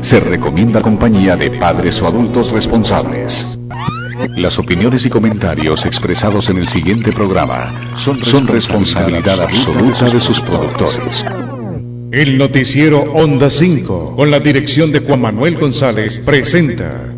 Se recomienda compañía de padres o adultos responsables. Las opiniones y comentarios expresados en el siguiente programa son, son responsabilidad absoluta de sus productores. El noticiero Onda 5, con la dirección de Juan Manuel González, presenta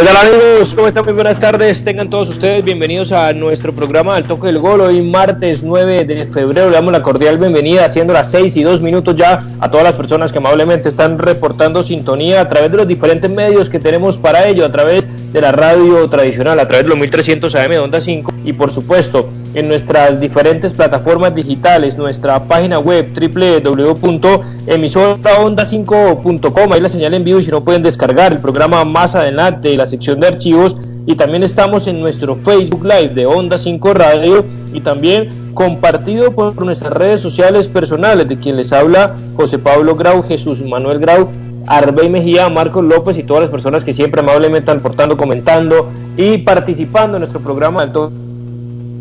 ¿Qué amigos? ¿Cómo están? Muy buenas tardes. Tengan todos ustedes bienvenidos a nuestro programa Al Toque del Gol. Hoy martes 9 de febrero le damos la cordial bienvenida, siendo las 6 y 2 minutos ya a todas las personas que amablemente están reportando sintonía a través de los diferentes medios que tenemos para ello, a través de la radio tradicional, a través de los 1300 AM de Onda 5 y por supuesto en nuestras diferentes plataformas digitales, nuestra página web www.emisoraonda5.com, ahí la señal en vivo y si no pueden descargar el programa más adelante, la sección de archivos y también estamos en nuestro Facebook Live de Onda 5 Radio y también compartido por nuestras redes sociales personales de quien les habla José Pablo Grau, Jesús Manuel Grau, Arbey Mejía, Marcos López y todas las personas que siempre amablemente están portando, comentando y participando en nuestro programa del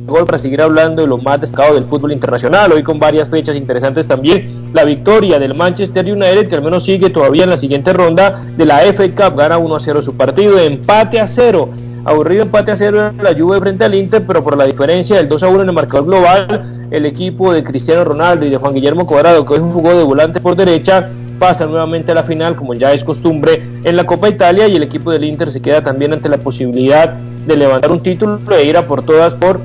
gol para seguir hablando de lo más destacado del fútbol internacional. Hoy con varias fechas interesantes también. La victoria del Manchester United, que al menos sigue todavía en la siguiente ronda de la FA Cup, gana 1 a 0 su partido, empate a 0. Aburrido empate a 0 en la Juve frente al Inter, pero por la diferencia del 2 a 1 en el marcador global, el equipo de Cristiano Ronaldo y de Juan Guillermo Cuadrado, que hoy jugó de volante por derecha, pasa nuevamente a la final, como ya es costumbre en la Copa Italia, y el equipo del Inter se queda también ante la posibilidad de levantar un título e ir a por todas por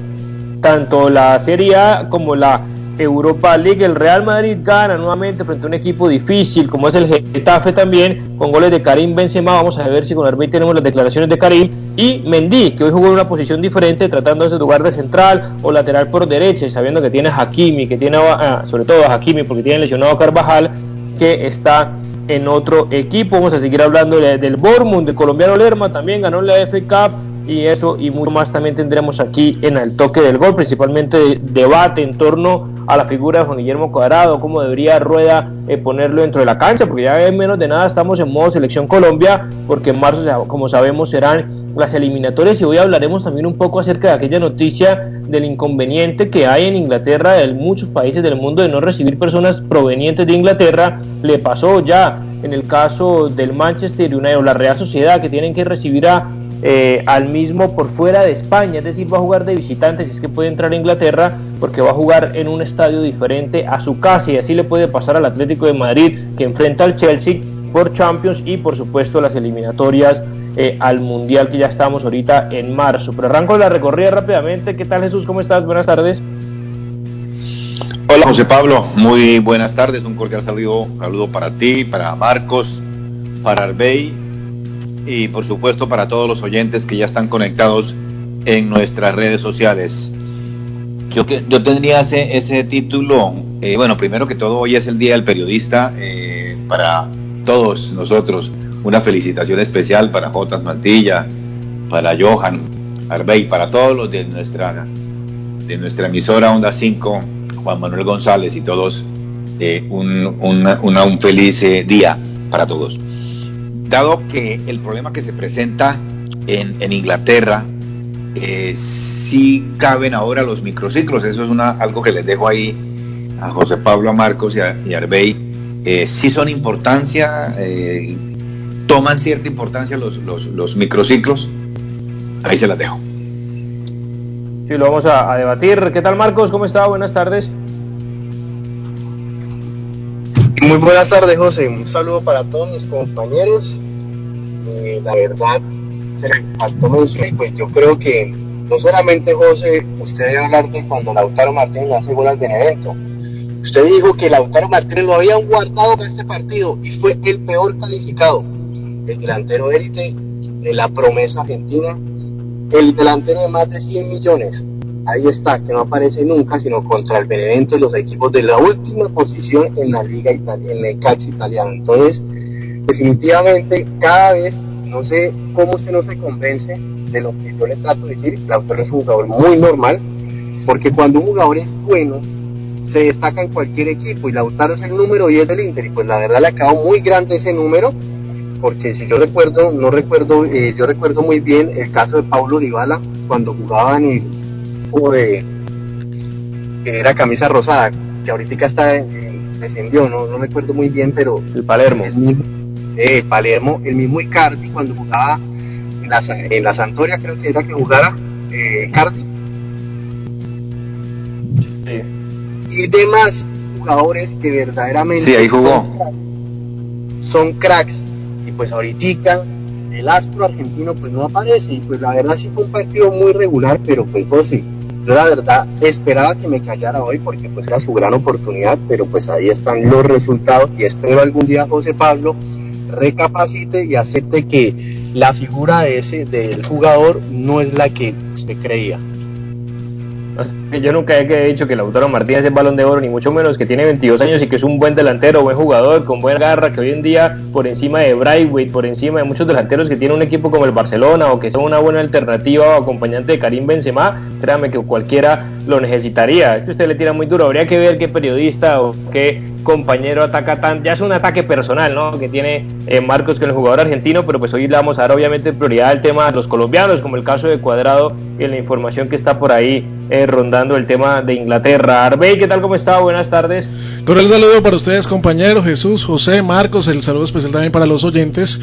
tanto la Serie A como la Europa League. El Real Madrid gana nuevamente frente a un equipo difícil como es el Getafe también, con goles de Karim Benzema. Vamos a ver si con Arbey tenemos las declaraciones de Karim. Y Mendy, que hoy jugó en una posición diferente, tratando de lugar de central o lateral por derecha, sabiendo que tiene a Hakimi, que tiene ah, sobre todo a Hakimi, porque tiene lesionado a Carvajal, que está en otro equipo. Vamos a seguir hablando del Bournemouth, de colombiano Lerma, también ganó la FA Cup y eso y mucho más también tendremos aquí en el toque del gol, principalmente debate en torno a la figura de Juan Guillermo Cuadrado, cómo debería Rueda eh, ponerlo dentro de la cancha, porque ya en menos de nada estamos en modo selección Colombia, porque en marzo, como sabemos, serán las eliminatorias y hoy hablaremos también un poco acerca de aquella noticia del inconveniente que hay en Inglaterra, de muchos países del mundo, de no recibir personas provenientes de Inglaterra. Le pasó ya en el caso del Manchester United o la Real Sociedad, que tienen que recibir a eh, al mismo por fuera de España, es decir, va a jugar de visitante si es que puede entrar a Inglaterra, porque va a jugar en un estadio diferente a su casa y así le puede pasar al Atlético de Madrid que enfrenta al Chelsea por Champions y por supuesto las eliminatorias eh, al Mundial que ya estamos ahorita en marzo. Pero arranco la recorrida rápidamente. ¿Qué tal Jesús? ¿Cómo estás? Buenas tardes. Hola José Pablo, muy buenas tardes, un cordial saludo, saludo para ti, para Marcos, para Arbey y por supuesto para todos los oyentes que ya están conectados en nuestras redes sociales. Yo, yo tendría ese, ese título, eh, bueno, primero que todo, hoy es el Día del Periodista, eh, para todos nosotros, una felicitación especial para Jotas Mantilla, para Johan Arbey, para todos los de nuestra, de nuestra emisora Onda 5, Juan Manuel González y todos, eh, un, un feliz día para todos dado que el problema que se presenta en, Inglaterra, eh, sí caben ahora los microciclos, eso es una, algo que les dejo ahí a José Pablo, a Marcos y a, Arbey, eh, sí son importancia, eh, toman cierta importancia los, los, microciclos, ahí se las dejo. Sí, lo vamos a, a debatir. ¿Qué tal Marcos? ¿Cómo está? Buenas tardes. Muy buenas tardes, José. Un saludo para todos mis compañeros. la verdad, se le faltó mencionar, pues yo creo que no solamente José, usted debe hablar de cuando Lautaro Martínez le hace gol al Benevento. Usted dijo que Lautaro Martínez lo habían guardado para este partido y fue el peor calificado. El delantero élite de la promesa argentina, el delantero de más de 100 millones. Ahí está, que no aparece nunca, sino contra el Benevento y los equipos de la última posición en la liga italiana, en el calcio italiano. Entonces, definitivamente, cada vez, no sé cómo usted no se convence de lo que yo le trato de decir, Lautaro es un jugador muy normal, porque cuando un jugador es bueno, se destaca en cualquier equipo y Lautaro es el número 10 del Inter y pues la verdad le acabó muy grande ese número porque si yo recuerdo, no recuerdo, eh, yo recuerdo muy bien el caso de Pablo Dybala cuando jugaba en el de, que era camisa rosada, que ahorita está descendió, no, no recuerdo muy bien, pero el Palermo. El mismo, eh, Palermo, el mismo Icardi cuando jugaba en la, en la Santoria creo que era que jugara eh, Icardi y demás jugadores que verdaderamente ahí jugó. Son, cracks. Y pues ahorita el astro argentino pues no aparece. Y pues la verdad sí fue un partido muy regular, pero pues José, yo la verdad esperaba que me callara hoy porque pues era su gran oportunidad, pero pues ahí están los resultados y espero algún día José Pablo recapacite y acepte que la figura de ese del jugador no es la que usted creía. Yo nunca he dicho que Lautaro Martínez es balón de oro, ni mucho menos que tiene 22 años y que es un buen delantero, buen jugador, con buena garra, que hoy en día, por encima de Braithwaite, por encima de muchos delanteros que tiene un equipo como el Barcelona o que son una buena alternativa o acompañante de Karim Benzema, créame que cualquiera lo necesitaría. Es que usted le tira muy duro, habría que ver qué periodista o qué compañero ataca tan, ya es un ataque personal, ¿no? Que tiene eh, Marcos con el jugador argentino, pero pues hoy le vamos a dar obviamente prioridad al tema de los colombianos, como el caso de Cuadrado y la información que está por ahí eh, rondando el tema de Inglaterra. Arbey, ¿qué tal? ¿Cómo está? Buenas tardes. el saludo para ustedes, compañeros, Jesús, José, Marcos, el saludo especial también para los oyentes.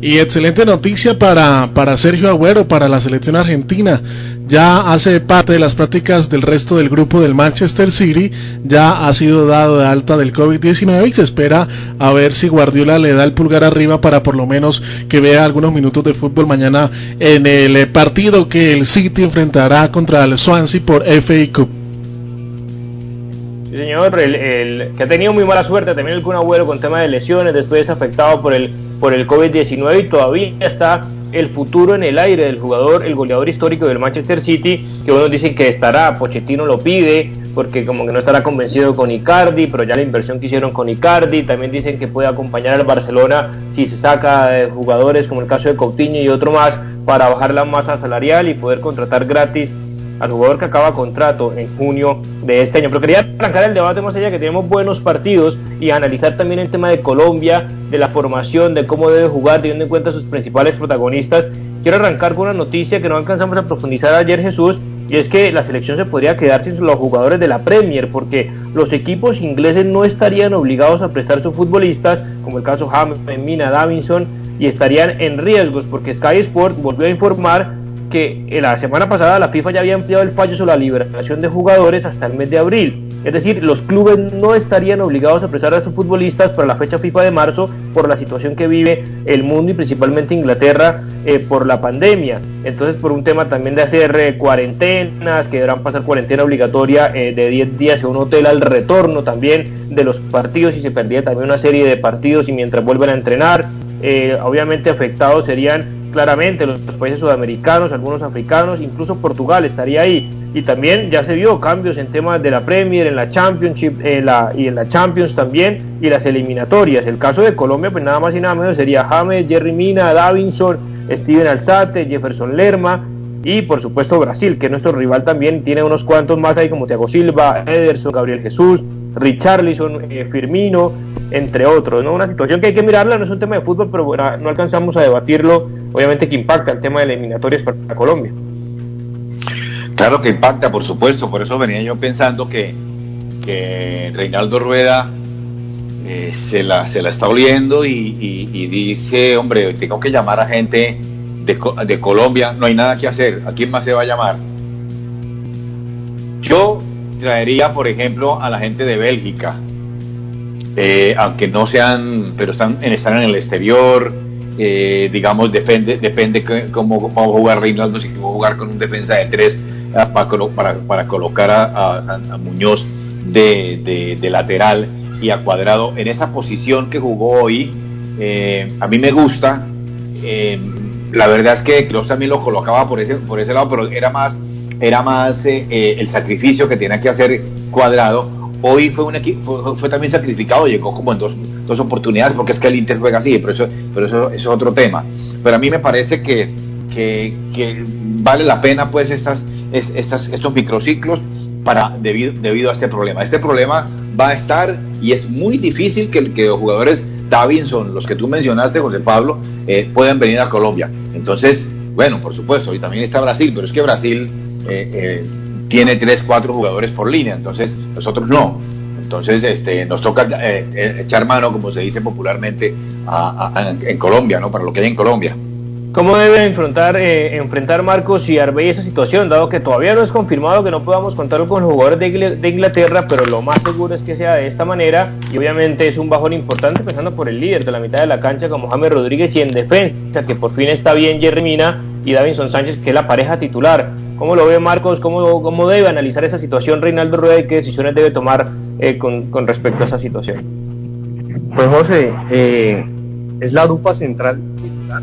Y excelente noticia para, para Sergio Agüero, para la selección argentina ya hace parte de las prácticas del resto del grupo del Manchester City, ya ha sido dado de alta del COVID-19 y se espera a ver si Guardiola le da el pulgar arriba para por lo menos que vea algunos minutos de fútbol mañana en el partido que el City enfrentará contra el Swansea por FA Cup. Señor, el, que ha tenido muy mala suerte también el Kun Agüero con tema de lesiones, después afectado por el, por el COVID-19 y todavía está el futuro en el aire del jugador, el goleador histórico del Manchester City, que unos dicen que estará, Pochettino lo pide, porque como que no estará convencido con Icardi, pero ya la inversión que hicieron con Icardi, también dicen que puede acompañar al Barcelona si se saca de jugadores como el caso de Coutinho y otro más, para bajar la masa salarial y poder contratar gratis al jugador que acaba contrato en junio de este año. Pero quería arrancar el debate más allá que tenemos buenos partidos y analizar también el tema de Colombia, de la formación, de cómo debe jugar, teniendo en cuenta sus principales protagonistas. Quiero arrancar con una noticia que no alcanzamos a profundizar ayer Jesús, y es que la selección se podría quedar sin los jugadores de la Premier, porque los equipos ingleses no estarían obligados a prestar sus futbolistas, como el caso James, Mina, Davinson, y estarían en riesgos, porque Sky Sport volvió a informar que la semana pasada la FIFA ya había ampliado el fallo sobre la liberación de jugadores hasta el mes de abril. Es decir, los clubes no estarían obligados a prestar a sus futbolistas para la fecha FIFA de marzo por la situación que vive el mundo y principalmente Inglaterra eh, por la pandemia. Entonces, por un tema también de hacer eh, cuarentenas, que deberán pasar cuarentena obligatoria eh, de 10 días en un hotel al retorno también de los partidos y se perdía también una serie de partidos y mientras vuelven a entrenar. obviamente afectados serían claramente los, países sudamericanos, algunos africanos, incluso Portugal estaría ahí. Y también ya se vio cambios en temas de la Premier, en la Championship en la, y en la Champions también, y las eliminatorias. El caso de Colombia, pues nada más y nada menos sería James, Jerry Mina, Davinson, Steven Alzate, Jefferson Lerma, y por supuesto Brasil, que es nuestro rival también, tiene unos cuantos más ahí como Thiago Silva, Ederson, Gabriel Jesús, Richarlison, eh, Firmino, entre otros. ¿no? Una situación que hay que mirarla, no es un tema de fútbol, pero no alcanzamos a debatirlo, obviamente que impacta el tema de eliminatorias para Colombia. Claro que impacta, por supuesto, por eso venía yo pensando que, Reinaldo Rueda eh, se, la, se la está oliendo y, dice, hombre, tengo que llamar a gente de, de Colombia, no hay nada que hacer, ¿a quién más se va a llamar? Yo traería, por ejemplo, a la gente de Bélgica, eh, aunque no sean, pero están, están en el exterior, eh, digamos, depende, depende cómo vamos a jugar Reinaldo, si vamos a jugar con un defensa de tres ah, para, para, colocar a, Muñoz de, de, lateral y a Cuadrado en esa posición que jugó hoy. Eh, a mí me gusta. Eh, la verdad es que Klaus también lo colocaba por ese, por ese lado, pero era más, era más el sacrificio que tenía que hacer Cuadrado Hoy fue, un equipo, fue, también sacrificado, llegó como en dos, dos, oportunidades, porque es que el Inter juega así, pero eso, pero eso, es otro tema. Pero a mí me parece que, que, vale la pena pues estas, estas, estos microciclos para, debido, debido a este problema. Este problema va a estar y es muy difícil que, los jugadores Davinson, los que tú mencionaste, José Pablo, eh, puedan venir a Colombia. Entonces, bueno, por supuesto, y también está Brasil, pero es que Brasil eh, eh, tiene tres, cuatro jugadores por línea, entonces nosotros no. Entonces este, nos toca eh, eh, echar mano, como se dice popularmente, en Colombia, ¿no? Para lo que hay en Colombia. ¿Cómo debe enfrentar, eh, enfrentar Marcos y Arbey esa situación, dado que todavía no es confirmado que no podamos contar con jugadores de, Inglaterra, pero lo más seguro es que sea de esta manera y obviamente es un bajón importante pensando por el líder de la mitad de la cancha como James Rodríguez y en defensa, que por fin está bien Jerry y Davinson Sánchez, que es la pareja titular. ¿Cómo lo ve Marcos? ¿Cómo, debe analizar esa situación Reinaldo Rueda y qué decisiones debe tomar eh, con, respecto a esa situación? Pues José, eh, es la dupa central titular.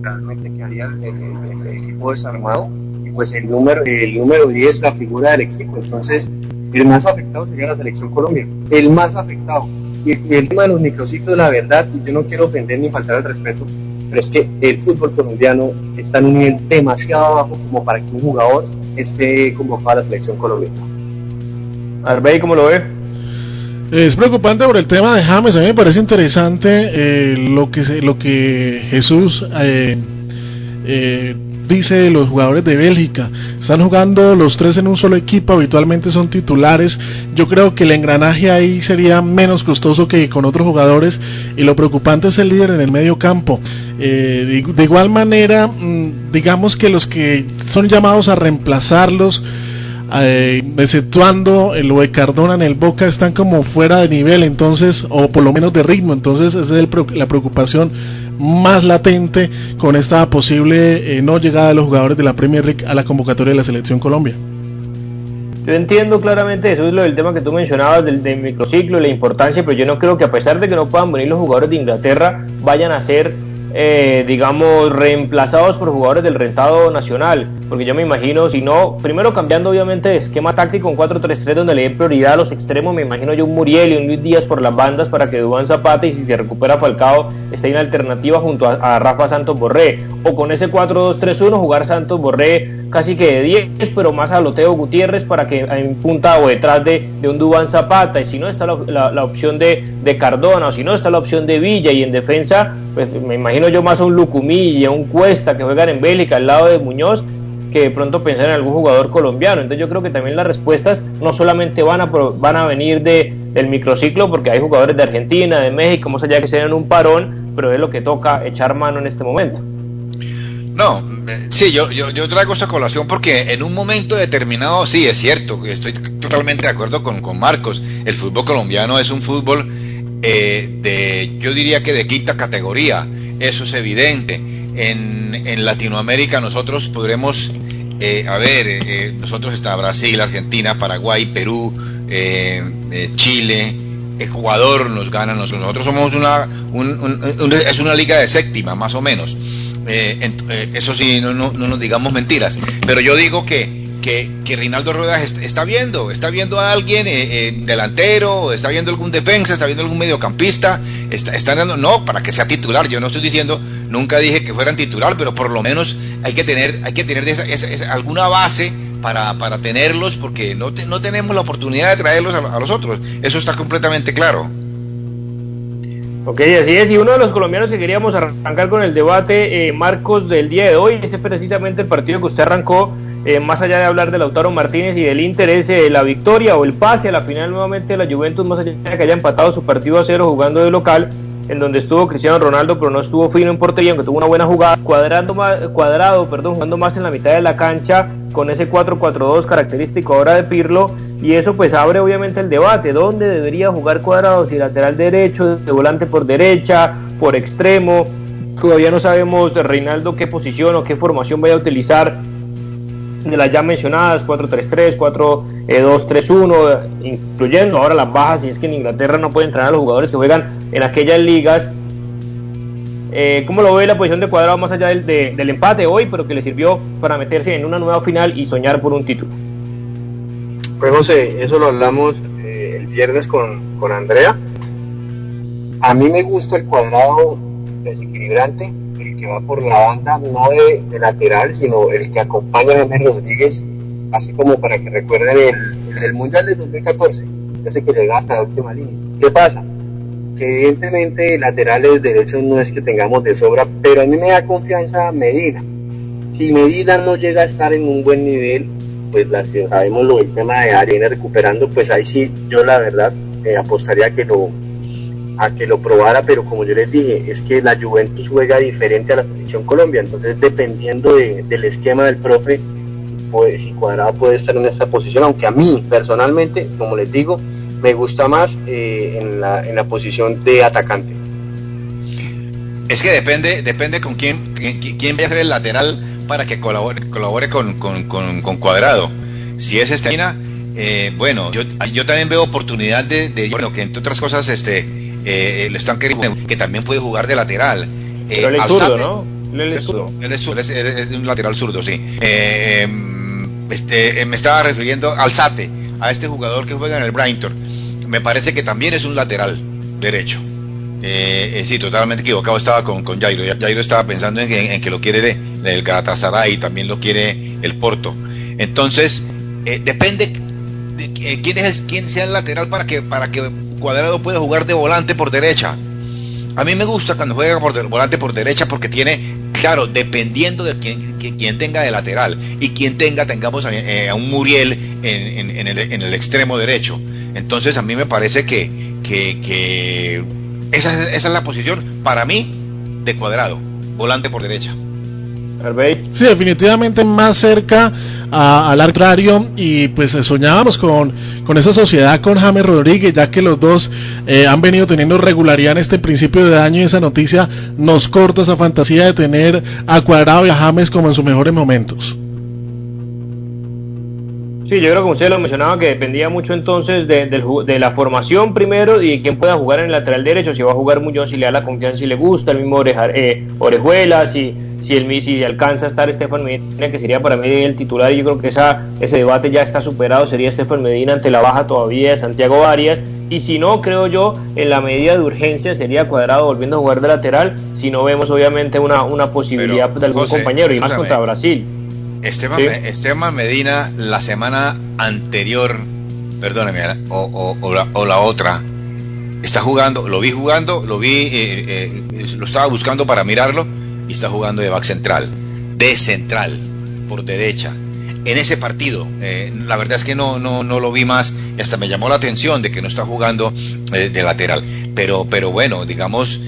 Realmente quedaría el, el, equipo desarmado. Pues el número, el número 10 la figura del equipo. Entonces, el más afectado sería la selección Colombia. El más afectado. Y, el tema de los microciclos, la verdad, y yo no quiero ofender ni faltar al respeto, pero es que el fútbol colombiano está en un nivel demasiado bajo como para que un jugador esté convocado a la selección colombiana. Arbey, ¿cómo lo ve? Es preocupante por el tema de James, a mí me parece interesante eh, lo, que lo que Jesús eh, eh, dice los jugadores de Bélgica. Están jugando los tres en un solo equipo, habitualmente son titulares. Yo creo que el engranaje ahí sería menos costoso que con otros jugadores y lo preocupante es el líder en el medio campo. Eh, de, igual manera, mm, digamos que los que son llamados a reemplazarlos, eh, exceptuando el de Cardona en el Boca, están como fuera de nivel, entonces, o por lo menos de ritmo. Entonces, esa es la preocupación más latente con esta posible eh, no llegada de los jugadores de la Premier League a la convocatoria de la Selección Colombia. Yo entiendo claramente eso es lo del tema que tú mencionabas del, del microciclo la importancia, pero yo no creo que a pesar de que no puedan venir los jugadores de Inglaterra, vayan a ser eh, digamos, reemplazados por jugadores del rentado nacional. Porque yo me imagino, si no, primero cambiando obviamente de esquema táctico en 4-3-3 donde le dé prioridad a los extremos, me imagino yo un Muriel y un Luis Díaz por las bandas para que Dubán Zapata y si se recupera Falcao esté en alternativa junto a, Rafa Santos Borré. O con ese 4-2-3-1 jugar Santos Borré casi que de 10, pero más a Loteo Gutiérrez para que en punta o detrás de, de un Dubán Zapata. Y si no está la, la, opción de, de Cardona o si no está la opción de Villa y en defensa, pues me imagino yo más a un Lucumí y a un Cuesta que juegan en Bélgica al lado de Muñoz que de pronto pensar en algún jugador colombiano. Entonces yo creo que también las respuestas no solamente van a, van a venir de, del microciclo, porque hay jugadores de Argentina, de México, más allá que se den un parón, pero es lo que toca echar mano en este momento. No, sí, yo, yo, yo traigo esta colación porque en un momento determinado, sí, es cierto, estoy totalmente de acuerdo con, con Marcos, el fútbol colombiano es un fútbol eh, de, yo diría que de quinta categoría, eso es evidente. En, en Latinoamérica nosotros podremos, eh, a ver, eh, nosotros está Brasil, Argentina, Paraguay, Perú, Chile, Ecuador nos ganan, nosotros somos una, es una liga de séptima, más o menos. Eso sí, no, no, no nos digamos mentiras, pero yo digo que que, que Rinaldo Ruedas está viendo, está viendo a alguien eh, eh, delantero, está viendo algún defensa, está viendo algún mediocampista, está, está dando, no, para que sea titular, yo no estoy diciendo, nunca dije que fueran titular, pero por lo menos hay que tener, hay que tener alguna base para, para tenerlos, porque no, no tenemos la oportunidad de traerlos a, los otros, eso está completamente claro. Ok, así es. Y uno de los colombianos que queríamos arrancar con el debate, eh, Marcos, del día de hoy, ese es precisamente el partido que usted arrancó eh, más allá de hablar de Lautaro Martínez y del interés, eh, la victoria o el pase a la final nuevamente de la Juventus, más allá de que haya empatado su partido a cero jugando de local, en donde estuvo Cristiano Ronaldo, pero no estuvo fino en portería, aunque tuvo una buena jugada, cuadrando cuadrado, perdón, jugando más en la mitad de la cancha, con ese 4-4-2 característico ahora de Pirlo, y eso pues abre obviamente el debate, ¿dónde debería jugar cuadrado? Si lateral derecho, de volante por derecha, por extremo, Todavía no sabemos de Reinaldo qué posición o qué formación vaya a utilizar de las ya mencionadas 4-3-3, 4-2-3-1, incluyendo ahora las bajas, y es que en Inglaterra no pueden entrenar a los jugadores que juegan en aquellas ligas. Eh, ¿Cómo lo ve la posición de cuadrado más allá del, del, empate hoy, pero que le sirvió para meterse en una nueva final y soñar por un título? Pues José, eso lo hablamos eh, el viernes con, con Andrea. A mí me gusta el cuadrado desequilibrante, que va por la banda, no de, lateral, sino el que acompaña a James Rodríguez, así como para que recuerden el, el del Mundial de 2014, ese que llega hasta la última línea. ¿Qué pasa? Que evidentemente laterales derechos no es que tengamos de sobra, pero a mí me da confianza Medina. Si Medina no llega a estar en un buen nivel, pues la, sabemos lo del tema de Arena recuperando, pues ahí sí yo la verdad eh, apostaría que lo, a que lo probara, pero como yo les dije, es que la Juventus juega diferente a la selección Colombia, entonces dependiendo de, del esquema del profe, pues si Cuadrado puede estar en esta posición, aunque a mí personalmente, como les digo, me gusta más eh, en, la, en la posición de atacante. Es que depende, depende con quién, quién, quién vaya a ser el lateral para que colabore, colabore con, con, con, con Cuadrado. Si es Estelina, eh, bueno, yo, yo también veo oportunidad de, de, bueno, que entre otras cosas, este, eh, lo están queriendo, que también puede jugar de lateral. Eh, Pero él es zurdo, ¿no? Él es zurdo. Él es, él es, él es un lateral zurdo, sí. Eh, este, me estaba refiriendo al Sate, a este jugador que juega en el Brighton. Me parece que también es un lateral derecho. Eh, eh, sí, totalmente equivocado estaba con, con Jairo. Jairo estaba pensando en que, en que lo quiere de, del Galatasaray y también lo quiere el Porto. Entonces, eh, depende de quién es quién sea el lateral para que para que Cuadrado pueda jugar de volante por derecha. A mí me gusta cuando juega por volante por derecha porque tiene, claro, dependiendo de quién, tenga de lateral y quién tenga, tengamos a, eh, un Muriel en, en, en, el, en, el, extremo derecho. Entonces a mí me parece que, que, que esa, esa, es la posición para mí de cuadrado, volante por derecha. Sí, definitivamente más cerca a, al arbitrario y pues soñábamos con, con esa sociedad con James Rodríguez, ya que los dos eh, han venido teniendo regularidad en este principio de año y esa noticia nos corta esa fantasía de tener a Cuadrado y a James como en sus mejores momentos. Sí, yo creo que usted lo mencionaba que dependía mucho entonces de, de, de, la formación primero y de quién pueda jugar en el lateral derecho, si va a jugar Muñoz, si le da la confianza, si le gusta, el mismo Oreja, eh, Orejuela, si, si el si alcanza a estar Estefan Medina, que sería para mí el titular, y yo creo que esa, ese debate ya está superado, sería Estefan Medina ante la baja todavía de Santiago Arias, y si no, creo yo, en la medida de urgencia sería Cuadrado volviendo a jugar de lateral, si no vemos obviamente una, una posibilidad Pero, de algún José, compañero, y más contra Brasil. Esteban, ¿Sí? Esteban, Medina la semana anterior, perdóneme, o, o, o, la, o, la, otra, está jugando, lo vi jugando, lo vi, eh, eh, lo estaba buscando para mirarlo y está jugando de back central, de central, por derecha. En ese partido, eh, la verdad es que no, no, no lo vi más y hasta me llamó la atención de que no está jugando eh, de lateral. Pero, pero bueno, digamos,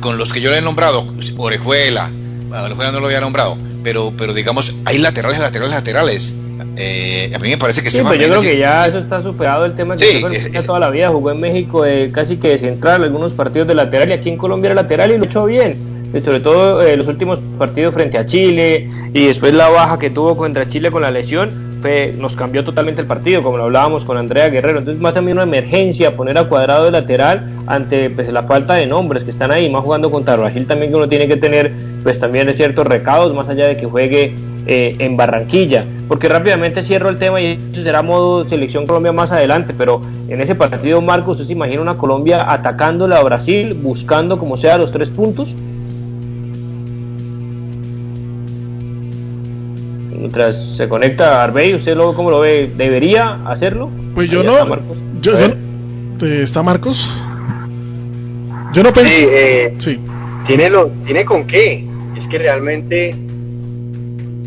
con los que yo le he nombrado, Orejuela, Orejuela no lo había nombrado, pero, pero digamos, hay laterales, laterales, laterales. Eh, a mí me parece que sí, pero yo creo que ya eso está superado el tema que sí, es, es, toda la vida jugó en México eh, casi que de central algunos partidos de lateral y aquí en Colombia era lateral y lo echó bien sobre todo eh, los últimos partidos frente a Chile y después la baja que tuvo contra Chile con la lesión fue, nos cambió totalmente el partido como lo hablábamos con Andrea Guerrero entonces más también una emergencia poner a cuadrado de lateral ante pues, la falta de nombres que están ahí más jugando contra Brasil también que uno tiene que tener pues también ciertos recados más allá de que juegue eh, en Barranquilla. Porque rápidamente cierro el tema y eso será modo selección Colombia más adelante, pero en ese partido, Marcos, ¿usted se imagina una Colombia atacándole a Brasil, buscando como sea los tres puntos? Mientras se conecta Arbey, ¿usted lo, cómo lo ve? ¿Debería hacerlo? Pues yo Ahí no. Está Marcos. Yo, yo, ¿Está Marcos? Yo no pensé. Sí, eh, sí. Tiene, lo, tiene con qué. Es que realmente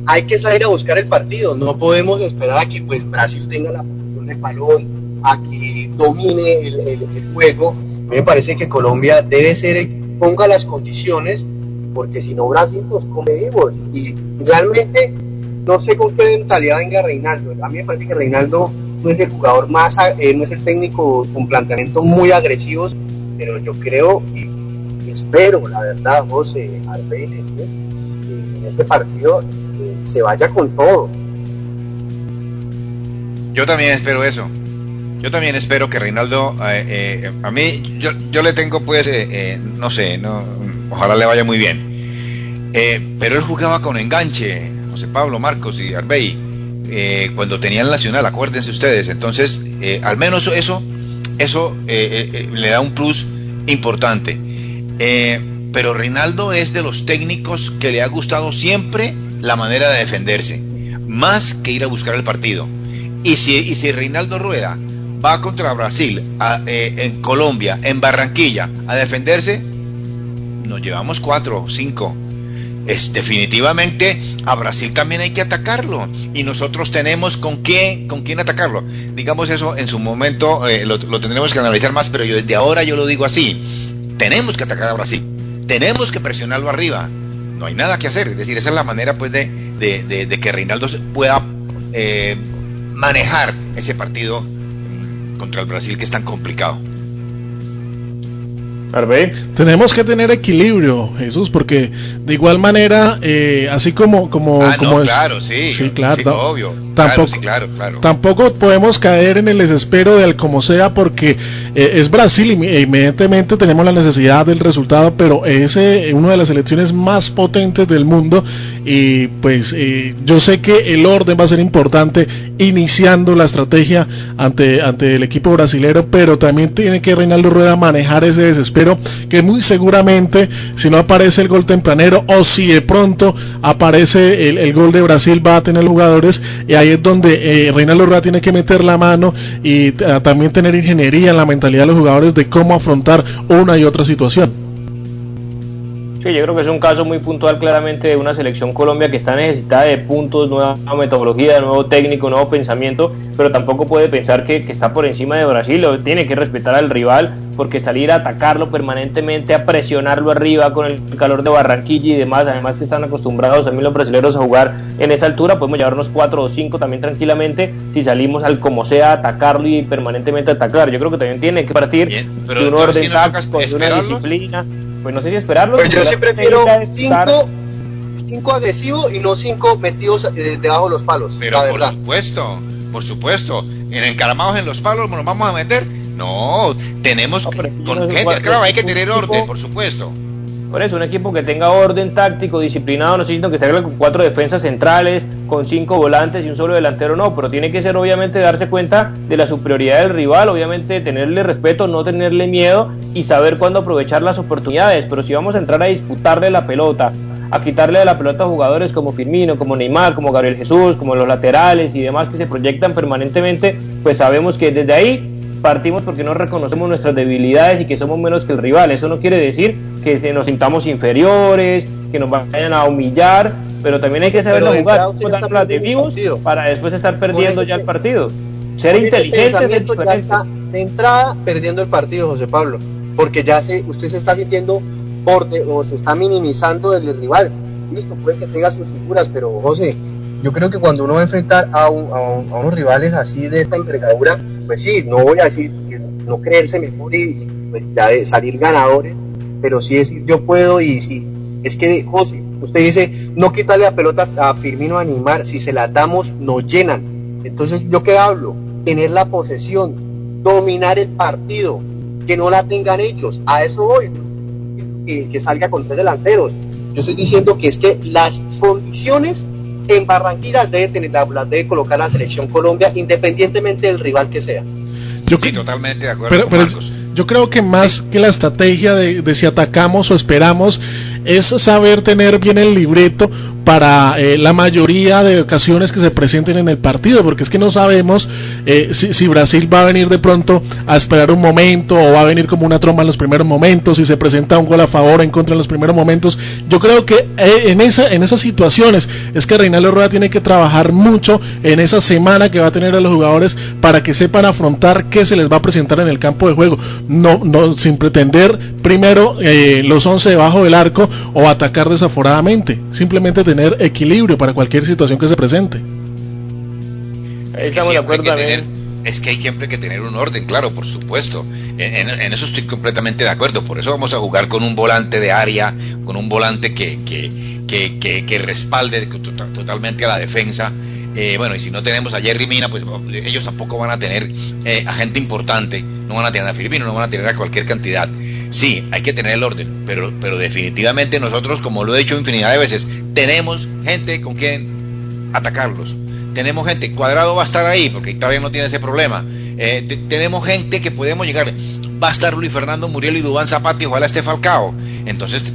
hay que salir a buscar el partido. No podemos esperar a que pues, Brasil tenga la posición del balón, a que domine el, el, el juego. Me parece que Colombia debe ser el que ponga las condiciones, porque si no Brasil nos come vivos. Y realmente no sé con qué mentalidad venga Reinaldo. A mí me parece que Reinaldo no es el jugador más, eh, no es el técnico con planteamientos muy agresivos, pero yo creo, y espero, la verdad, José, Arbey, en este partido eh, se vaya con todo. Yo también espero eso. Yo también espero que Reinaldo, eh, eh, a mí, yo, yo, le tengo pues, no sé, no, ojalá le vaya muy bien. pero él jugaba con enganche, José Pablo, Marcos y Arbey, cuando tenía el Nacional, acuérdense ustedes. Entonces, al menos eso, eso le da un plus importante. pero Reinaldo es de los técnicos que le ha gustado siempre la manera de defenderse, más que ir a buscar el partido. Y si, y si Reinaldo Rueda va contra Brasil, eh, en Colombia, en Barranquilla, a defenderse, nos llevamos cuatro cinco. Es, definitivamente a Brasil también hay que atacarlo. Y nosotros tenemos con qué con quién atacarlo. Digamos eso en su momento eh, lo, tendremos que analizar más pero yo desde ahora yo lo digo así. Tenemos que atacar a Brasil. Tenemos que presionarlo arriba. No hay nada que hacer. Es decir esa es la manera pues de, de, que Reinaldo pueda eh, manejar ese partido contra el Brasil que es tan complicado. Tenemos que tener equilibrio, Jesús, porque de igual manera, eh, así como como, ah, como claro, sí, sí, claro, obvio, tampoco, claro, claro, tampoco podemos caer en el desespero del como sea, porque eh, es Brasil y evidentemente tenemos la necesidad del resultado, pero es eh, una de las selecciones más potentes del mundo y pues yo sé que el orden va a ser importante iniciando la estrategia ante ante el equipo brasilero, pero también tiene que Reinaldo Rueda manejar ese desespero pero que muy seguramente si no aparece el gol tempranero o si de pronto aparece el, gol de Brasil va a tener jugadores y ahí es donde eh, Reinaldo Rueda tiene que meter la mano y eh, también tener ingeniería en la mentalidad de los jugadores de cómo afrontar una y otra situación. Sí, yo creo que es un caso muy puntual claramente de una selección Colombia que está necesitada de puntos, nueva metodología, nuevo técnico, nuevo pensamiento, pero tampoco puede pensar que, está por encima de Brasil, o tiene que respetar al rival, porque salir a atacarlo permanentemente, a presionarlo arriba con el calor de Barranquilla y demás, además que están acostumbrados también los brasileños a jugar en esa altura, podemos llevarnos cuatro o cinco también tranquilamente si salimos al como sea a atacarlo y permanentemente atacar. Yo creo que también tiene que partir de un orden táctico, de una disciplina pues no sé si esperarlo. Pues yo siempre prefiero cinco, cinco agresivos y no cinco metidos eh, debajo de los palos. Pero por supuesto, por supuesto. En encaramados en los palos nos vamos a meter. No, tenemos que, con gente, claro, hay que tener orden, por supuesto. Por eso, un equipo que tenga orden táctico, disciplinado, no necesito que se haga con cuatro defensas centrales, con cinco volantes y un solo delantero, no, pero tiene que ser obviamente darse cuenta de la superioridad del rival, obviamente tenerle respeto, no tenerle miedo y saber cuándo aprovechar las oportunidades. Pero si vamos a entrar a disputarle la pelota, a quitarle la pelota a jugadores como Firmino, como Neymar, como Gabriel Jesús, como los laterales y demás que se proyectan permanentemente, pues sabemos que desde ahí partimos porque no reconocemos nuestras debilidades y que somos menos que el rival. Eso no quiere decir que nos sintamos inferiores, que nos vayan a humillar, pero también hay que saber jugar, las de vivos para después estar perdiendo ya el partido. Ser inteligente de entrada perdiendo el partido, José Pablo, porque ya se, usted se está sintiendo o se está minimizando del rival. Listo, puede que tenga sus figuras, pero José, yo creo que cuando uno va a enfrentar a, a, unos rivales así de esta envergadura, pues sí, no voy a decir no creerse mejor y, pues ya salir ganadores, pero sí decir yo puedo y si es que José, usted dice no quitarle la pelota a Firmino a animar, si se la damos nos llenan. Entonces, ¿yo qué hablo? Tener la posesión, dominar el partido, que no la tengan ellos. A eso voy, que, que salga con tres delanteros. Yo estoy diciendo que es que las condiciones en Barranquilla debe tener la, debe colocar la selección Colombia independientemente del rival que sea. Yo sí, totalmente de acuerdo con Marcos. Yo creo que más que la estrategia de, de, si atacamos o esperamos es saber tener bien el libreto para eh, la mayoría de ocasiones que se presenten en el partido, porque es que no sabemos eh, si, Brasil va a venir de pronto a esperar un momento o va a venir como una tromba en los primeros momentos, si se presenta un gol a favor o en contra en los primeros momentos. Yo creo que eh, en, esa, en esas situaciones es que Reinaldo Rueda tiene que trabajar mucho en esa semana que va a tener a los jugadores para que sepan afrontar qué se les va a presentar en el campo de juego, no, no sin pretender primero los 11 debajo del arco o atacar desaforadamente, simplemente tener equilibrio para cualquier situación que se presente. Es que, de acuerdo es que hay siempre que tener un orden, claro, por supuesto. En, eso estoy completamente de acuerdo. Por eso vamos a jugar con un volante de área, con un volante que, que, que, respalde totalmente a la defensa. Eh, bueno, y si no tenemos a Jerry Mina, pues ellos tampoco van a tener eh, a gente importante, no van a tener a Firmino, no van a tener a cualquier cantidad. Sí, hay que tener el orden, pero, pero definitivamente nosotros, como lo he dicho infinidad de veces, tenemos gente con quien atacarlos. Tenemos gente, Cuadrado va a estar ahí, porque Italia no tiene ese problema. Eh, tenemos gente que podemos llegar. Va a estar Luis Fernando Muriel y Dubán Zapata y ojalá esté Falcao. Entonces,